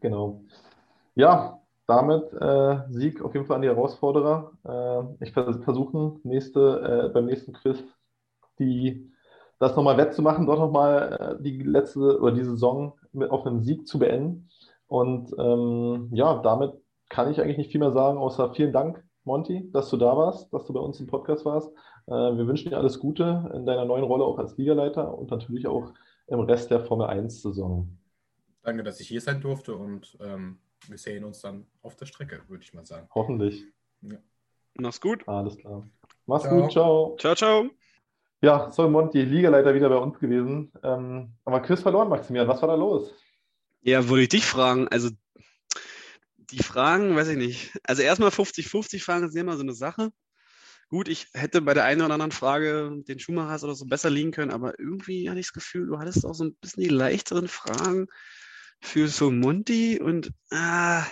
genau. Ja, damit äh, Sieg auf jeden Fall an die Herausforderer. Äh, ich vers versuche nächste, äh, beim nächsten Quiz die, das nochmal wettzumachen, dort nochmal äh, die letzte oder die Saison mit, auf einem Sieg zu beenden. Und ähm, ja, damit kann ich eigentlich nicht viel mehr sagen, außer vielen Dank, Monty, dass du da warst, dass du bei uns im Podcast warst. Äh, wir wünschen dir alles Gute in deiner neuen Rolle auch als Ligaleiter und natürlich auch im Rest der Formel 1-Saison. Danke, dass ich hier sein durfte und ähm, wir sehen uns dann auf der Strecke, würde ich mal sagen. Hoffentlich. Mach's gut. Alles klar. Mach's Ciao. gut, ciao. Ciao, ciao. Ja, so Monty, Ligaleiter wieder bei uns gewesen. Ähm, aber Quiz verloren, Maximilian. Was war da los? Ja, würde ich dich fragen. Also, die Fragen, weiß ich nicht. Also, erstmal 50-50 Fragen sind immer so eine Sache. Gut, ich hätte bei der einen oder anderen Frage den Schumachers oder so besser liegen können, aber irgendwie hatte ich das Gefühl, du hattest auch so ein bisschen die leichteren Fragen für so Monty und ah,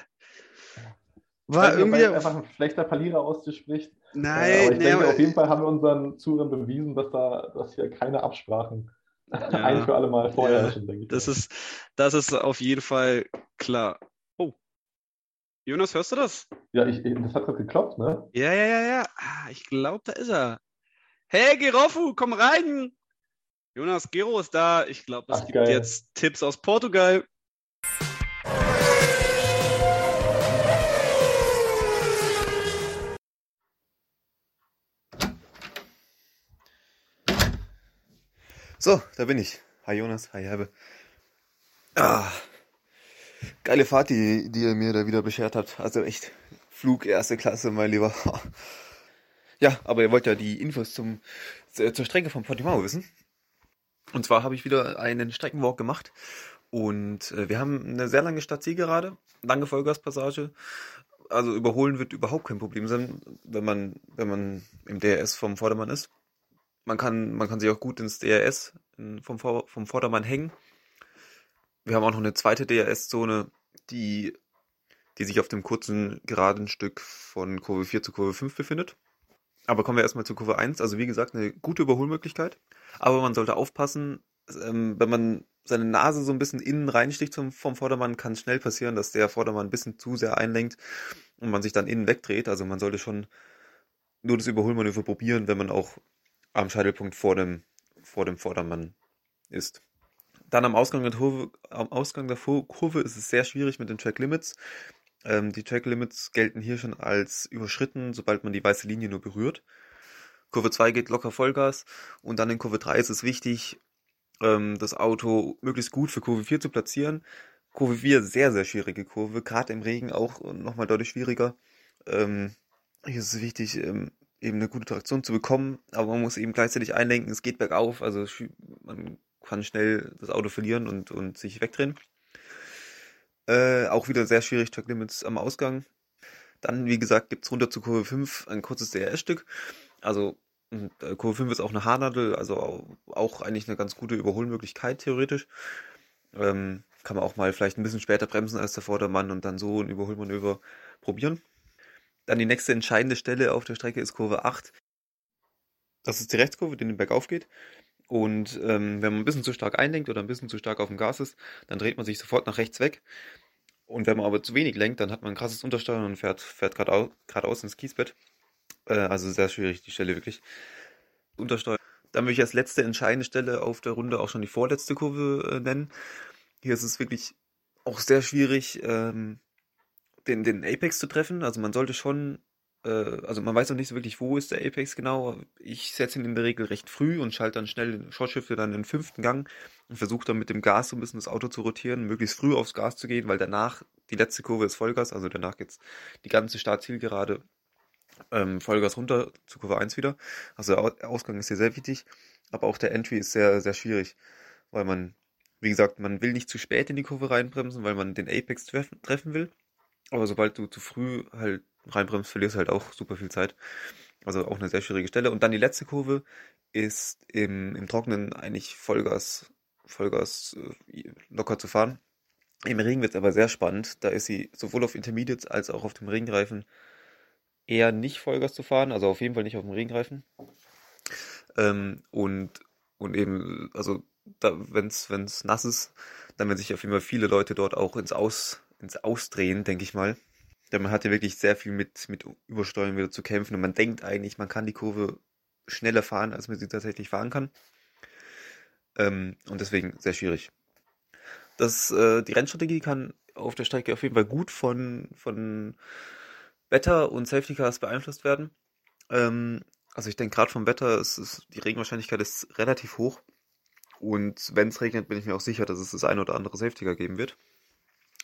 war Weil irgendwie. einfach ein schlechter Verlierer aus dir spricht. Äh, aber Nein, ich nee, denke, aber- auf jeden Fall haben wir unseren Zuhörern bewiesen, dass da, dass hier keine Absprachen ein für alle Mal vorher Ja, herrschen, denke ich. Das ist, das ist auf jeden Fall klar. Jonas, hörst du das? Ja, ich, ich, das hat gerade geklopft, ne? Ja, ja, ja, ja. Ah, ich glaube, da ist er. Hey, Gerofu, komm rein! Jonas, Gero ist da. Ich glaube, es Ach, gibt geil. jetzt Tipps aus Portugal. So, da bin ich. Hi Jonas, hi Herbe. Ah, geile Fahrt, die, die ihr mir da wieder beschert habt. Also echt Flug erste Klasse, mein Lieber. Ja, aber ihr wollt ja die Infos zum, äh, zur Strecke von Portimao wissen. Und zwar habe ich wieder einen Streckenwalk gemacht. Und äh, wir haben eine sehr lange Stadtzielgerade, lange Vollgaspassage. Also überholen wird überhaupt kein Problem sein, wenn man, wenn man im DRS vom Vordermann ist. Man kann, man kann sich auch gut ins DRS vom, vom Vordermann hängen. Wir haben auch noch eine zweite DRS-Zone, die, die sich auf dem kurzen geraden Stück von Kurve 4 zu Kurve 5 befindet. Aber kommen wir erstmal zu Kurve 1. Also wie gesagt, eine gute Überholmöglichkeit. Aber man sollte aufpassen, ähm, wenn man seine Nase so ein bisschen innen reinsticht zum, vom Vordermann, kann es schnell passieren, dass der Vordermann ein bisschen zu sehr einlenkt und man sich dann innen wegdreht. Also man sollte schon nur das Überholmanöver probieren, wenn man auch am Scheitelpunkt vor dem, vor dem Vordermann ist. Dann am Ausgang der Kurve, am Ausgang der Kurve ist es sehr schwierig mit den Track Limits. Ähm, die Track Limits gelten hier schon als überschritten, sobald man die weiße Linie nur berührt. Kurve 2 geht locker Vollgas und dann in Kurve 3 ist es wichtig, ähm, das Auto möglichst gut für Kurve 4 zu platzieren. Kurve 4, sehr, sehr schwierige Kurve, gerade im Regen auch nochmal deutlich schwieriger. Ähm, hier ist es wichtig, ähm, eben eine gute Traktion zu bekommen, aber man muss eben gleichzeitig einlenken, es geht bergauf, also man kann schnell das Auto verlieren und, und sich wegdrehen. Äh, auch wieder sehr schwierig, Track Limits am Ausgang. Dann, wie gesagt, gibt's runter zu Kurve 5 ein kurzes DRS-Stück. Also und, äh, Kurve 5 ist auch eine Haarnadel, also au- auch eigentlich eine ganz gute Überholmöglichkeit theoretisch. Ähm, kann man auch mal vielleicht ein bisschen später bremsen als der Vordermann und dann so ein Überholmanöver probieren. Dann die nächste entscheidende Stelle auf der Strecke ist Kurve 8. Das ist die Rechtskurve, die den Bergauf geht. Und ähm, wenn man ein bisschen zu stark einlenkt oder ein bisschen zu stark auf dem Gas ist, dann dreht man sich sofort nach rechts weg. Und wenn man aber zu wenig lenkt, dann hat man ein krasses Untersteuern und fährt, fährt geradeau- geradeaus ins Kiesbett. Äh, also sehr schwierig, die Stelle wirklich. Untersteuern. Dann würde ich als letzte entscheidende Stelle auf der Runde auch schon die vorletzte Kurve äh, nennen. Hier ist es wirklich auch sehr schwierig, ähm, den, den Apex zu treffen. Also man sollte schon also man weiß noch nicht so wirklich, wo ist der Apex genau. Ich setze ihn in der Regel recht früh und schalte dann schnell Shortshifte dann in den fünften Gang und versuche dann mit dem Gas so ein bisschen das Auto zu rotieren, möglichst früh aufs Gas zu gehen, weil danach die letzte Kurve ist Vollgas, also danach geht's die ganze Start-Zielgerade ähm, Vollgas runter zu Kurve 1 wieder. Also der Ausgang ist hier sehr wichtig, aber auch der Entry ist sehr, sehr schwierig, weil man, wie gesagt, man will nicht zu spät in die Kurve reinbremsen, weil man den Apex treffen, treffen will. Aber sobald du zu früh halt reinbremst, verlierst du halt auch super viel Zeit. Also auch eine sehr schwierige Stelle. Und dann die letzte Kurve ist im, im Trockenen eigentlich Vollgas, Vollgas äh, locker zu fahren. Im Regen wird es aber sehr spannend. Da ist sie sowohl auf Intermediates als auch auf dem Regenreifen eher nicht Vollgas zu fahren, also auf jeden Fall nicht auf dem Regenreifen. Ähm, und, und eben, also wenn es nass ist, dann werden sich auf jeden Fall viele Leute dort auch ins Aus, ins Ausdrehen, denke ich mal. Denn man hat ja wirklich sehr viel mit, mit Übersteuern wieder zu kämpfen und man denkt eigentlich, man kann die Kurve schneller fahren, als man sie tatsächlich fahren kann. Ähm, und deswegen sehr schwierig. Das, äh, die Rennstrategie kann auf der Strecke auf jeden Fall gut von, von Wetter und Safety Cars beeinflusst werden. Ähm, also ich denke gerade vom Wetter ist, ist die Regenwahrscheinlichkeit ist relativ hoch. Und wenn es regnet, bin ich mir auch sicher, dass es das eine oder andere Safety Car geben wird.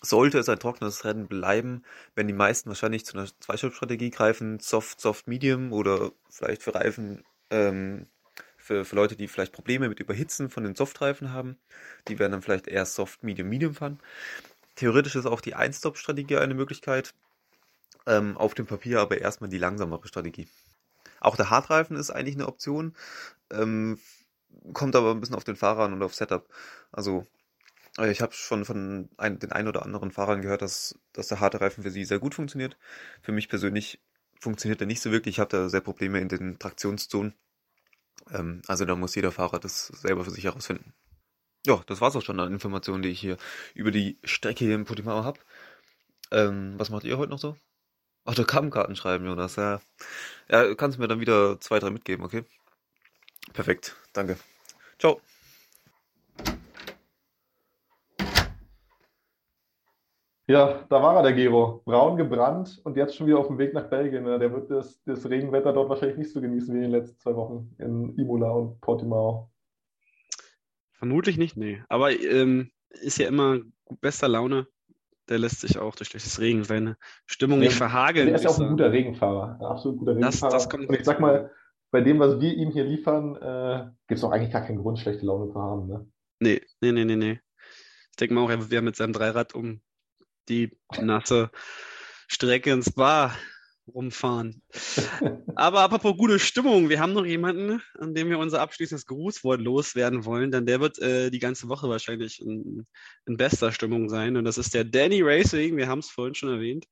Sollte es ein trockenes Rennen bleiben, wenn die meisten wahrscheinlich zu einer Zweischubstrategie greifen, Soft, Soft, Medium oder vielleicht für Reifen, ähm, für, für Leute, die vielleicht Probleme mit Überhitzen von den Softreifen haben, die werden dann vielleicht eher Soft, Medium, Medium fahren. Theoretisch ist auch die Ein-Stop-Strategie eine Möglichkeit, ähm, auf dem Papier aber erstmal die langsamere Strategie. Auch der Hartreifen ist eigentlich eine Option, ähm, kommt aber ein bisschen auf den Fahrer und auf Setup. Also ich habe schon von ein, den ein oder anderen Fahrern gehört, dass, dass der harte Reifen für sie sehr gut funktioniert. Für mich persönlich funktioniert er nicht so wirklich. Ich habe da sehr Probleme in den Traktionszonen. Ähm, also da muss jeder Fahrer das selber für sich herausfinden. Ja, das war's auch schon an Informationen, die ich hier über die Strecke hier in Portimao habe. Ähm, was macht ihr heute noch so? Autogrammkarten schreiben, Jonas. Ja. ja, kannst mir dann wieder zwei, drei mitgeben, okay? Perfekt, danke. Ciao. Ja, da war er, der Gero. Braun gebrannt und jetzt schon wieder auf dem Weg nach Belgien. Der wird das, das Regenwetter dort wahrscheinlich nicht so genießen wie in den letzten zwei Wochen in Imola und Portimao. Vermutlich nicht, nee. Aber ähm, ist ja immer bester Laune. Der lässt sich auch durch das Regen seine Stimmung nicht verhageln. Der ist ja auch ein guter Regenfahrer. Ein absolut guter Regenfahrer. Das, das kommt und ich sag mal, bei dem, was wir ihm hier liefern, äh, gibt es auch eigentlich gar keinen Grund, schlechte Laune zu haben. Ne? Nee, nee, nee, nee, nee. Ich denke mal auch, er wäre mit seinem Dreirad um die nasse Strecke ins Bar rumfahren. Aber apropos gute Stimmung, wir haben noch jemanden, an dem wir unser abschließendes Grußwort loswerden wollen, denn der wird äh, die ganze Woche wahrscheinlich in, in, bester Stimmung sein. Und das ist der Danny Racing, wir haben es vorhin schon erwähnt.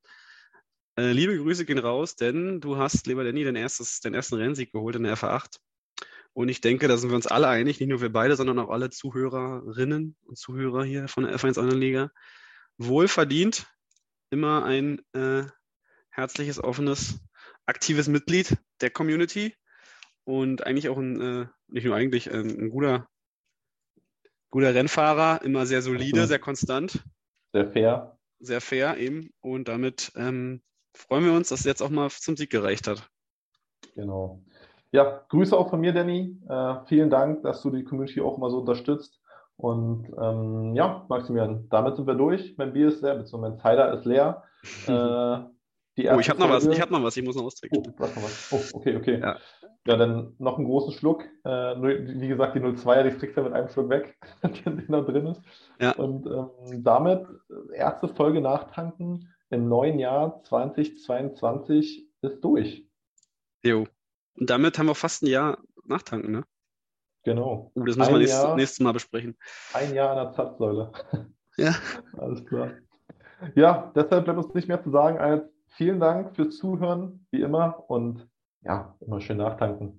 Äh, liebe Grüße gehen raus, denn du hast, lieber Danny, dein erstes, den ersten Rennsieg geholt in der FA8. Und ich denke, da sind wir uns alle einig, nicht nur wir beide, sondern auch alle Zuhörerinnen und Zuhörer hier von der F1 Online-Liga wohlverdient immer ein äh, herzliches, offenes, aktives Mitglied der Community und eigentlich auch ein, äh, nicht nur eigentlich, ein, ein, guter, guter Rennfahrer, immer sehr solide, sehr konstant. Sehr fair. Sehr fair eben. Und damit ähm, freuen wir uns, dass es jetzt auch mal zum Sieg gereicht hat. Genau. Ja, Grüße auch von mir, Danny. Äh, vielen Dank, dass du die Community auch mal so unterstützt. Und ähm, ja, Maximilian, damit sind wir durch. Mein Bier ist leer, beziehungsweise mein Cider ist leer. Äh, oh, ich habe noch was, ich habe noch was, ich muss noch austrinken. Oh, was noch was. Oh, okay, okay. Ja. ja. dann noch einen großen Schluck. Äh, wie gesagt, die 02er, die kriegst du mit einem Schluck weg, der da drin ist. Ja. Und ähm, damit erste Folge nachtanken im neuen Jahr 2022 ist durch. Jo. Und damit haben wir fast ein Jahr nachtanken, ne? Genau. Uh, das müssen wir nächstes, nächstes, Mal besprechen. Ein Jahr an der Zapfsäule. Ja. Alles klar. Ja, deshalb bleibt uns nicht mehr zu sagen als vielen Dank fürs Zuhören, wie immer. Und ja, immer schön nachtanken.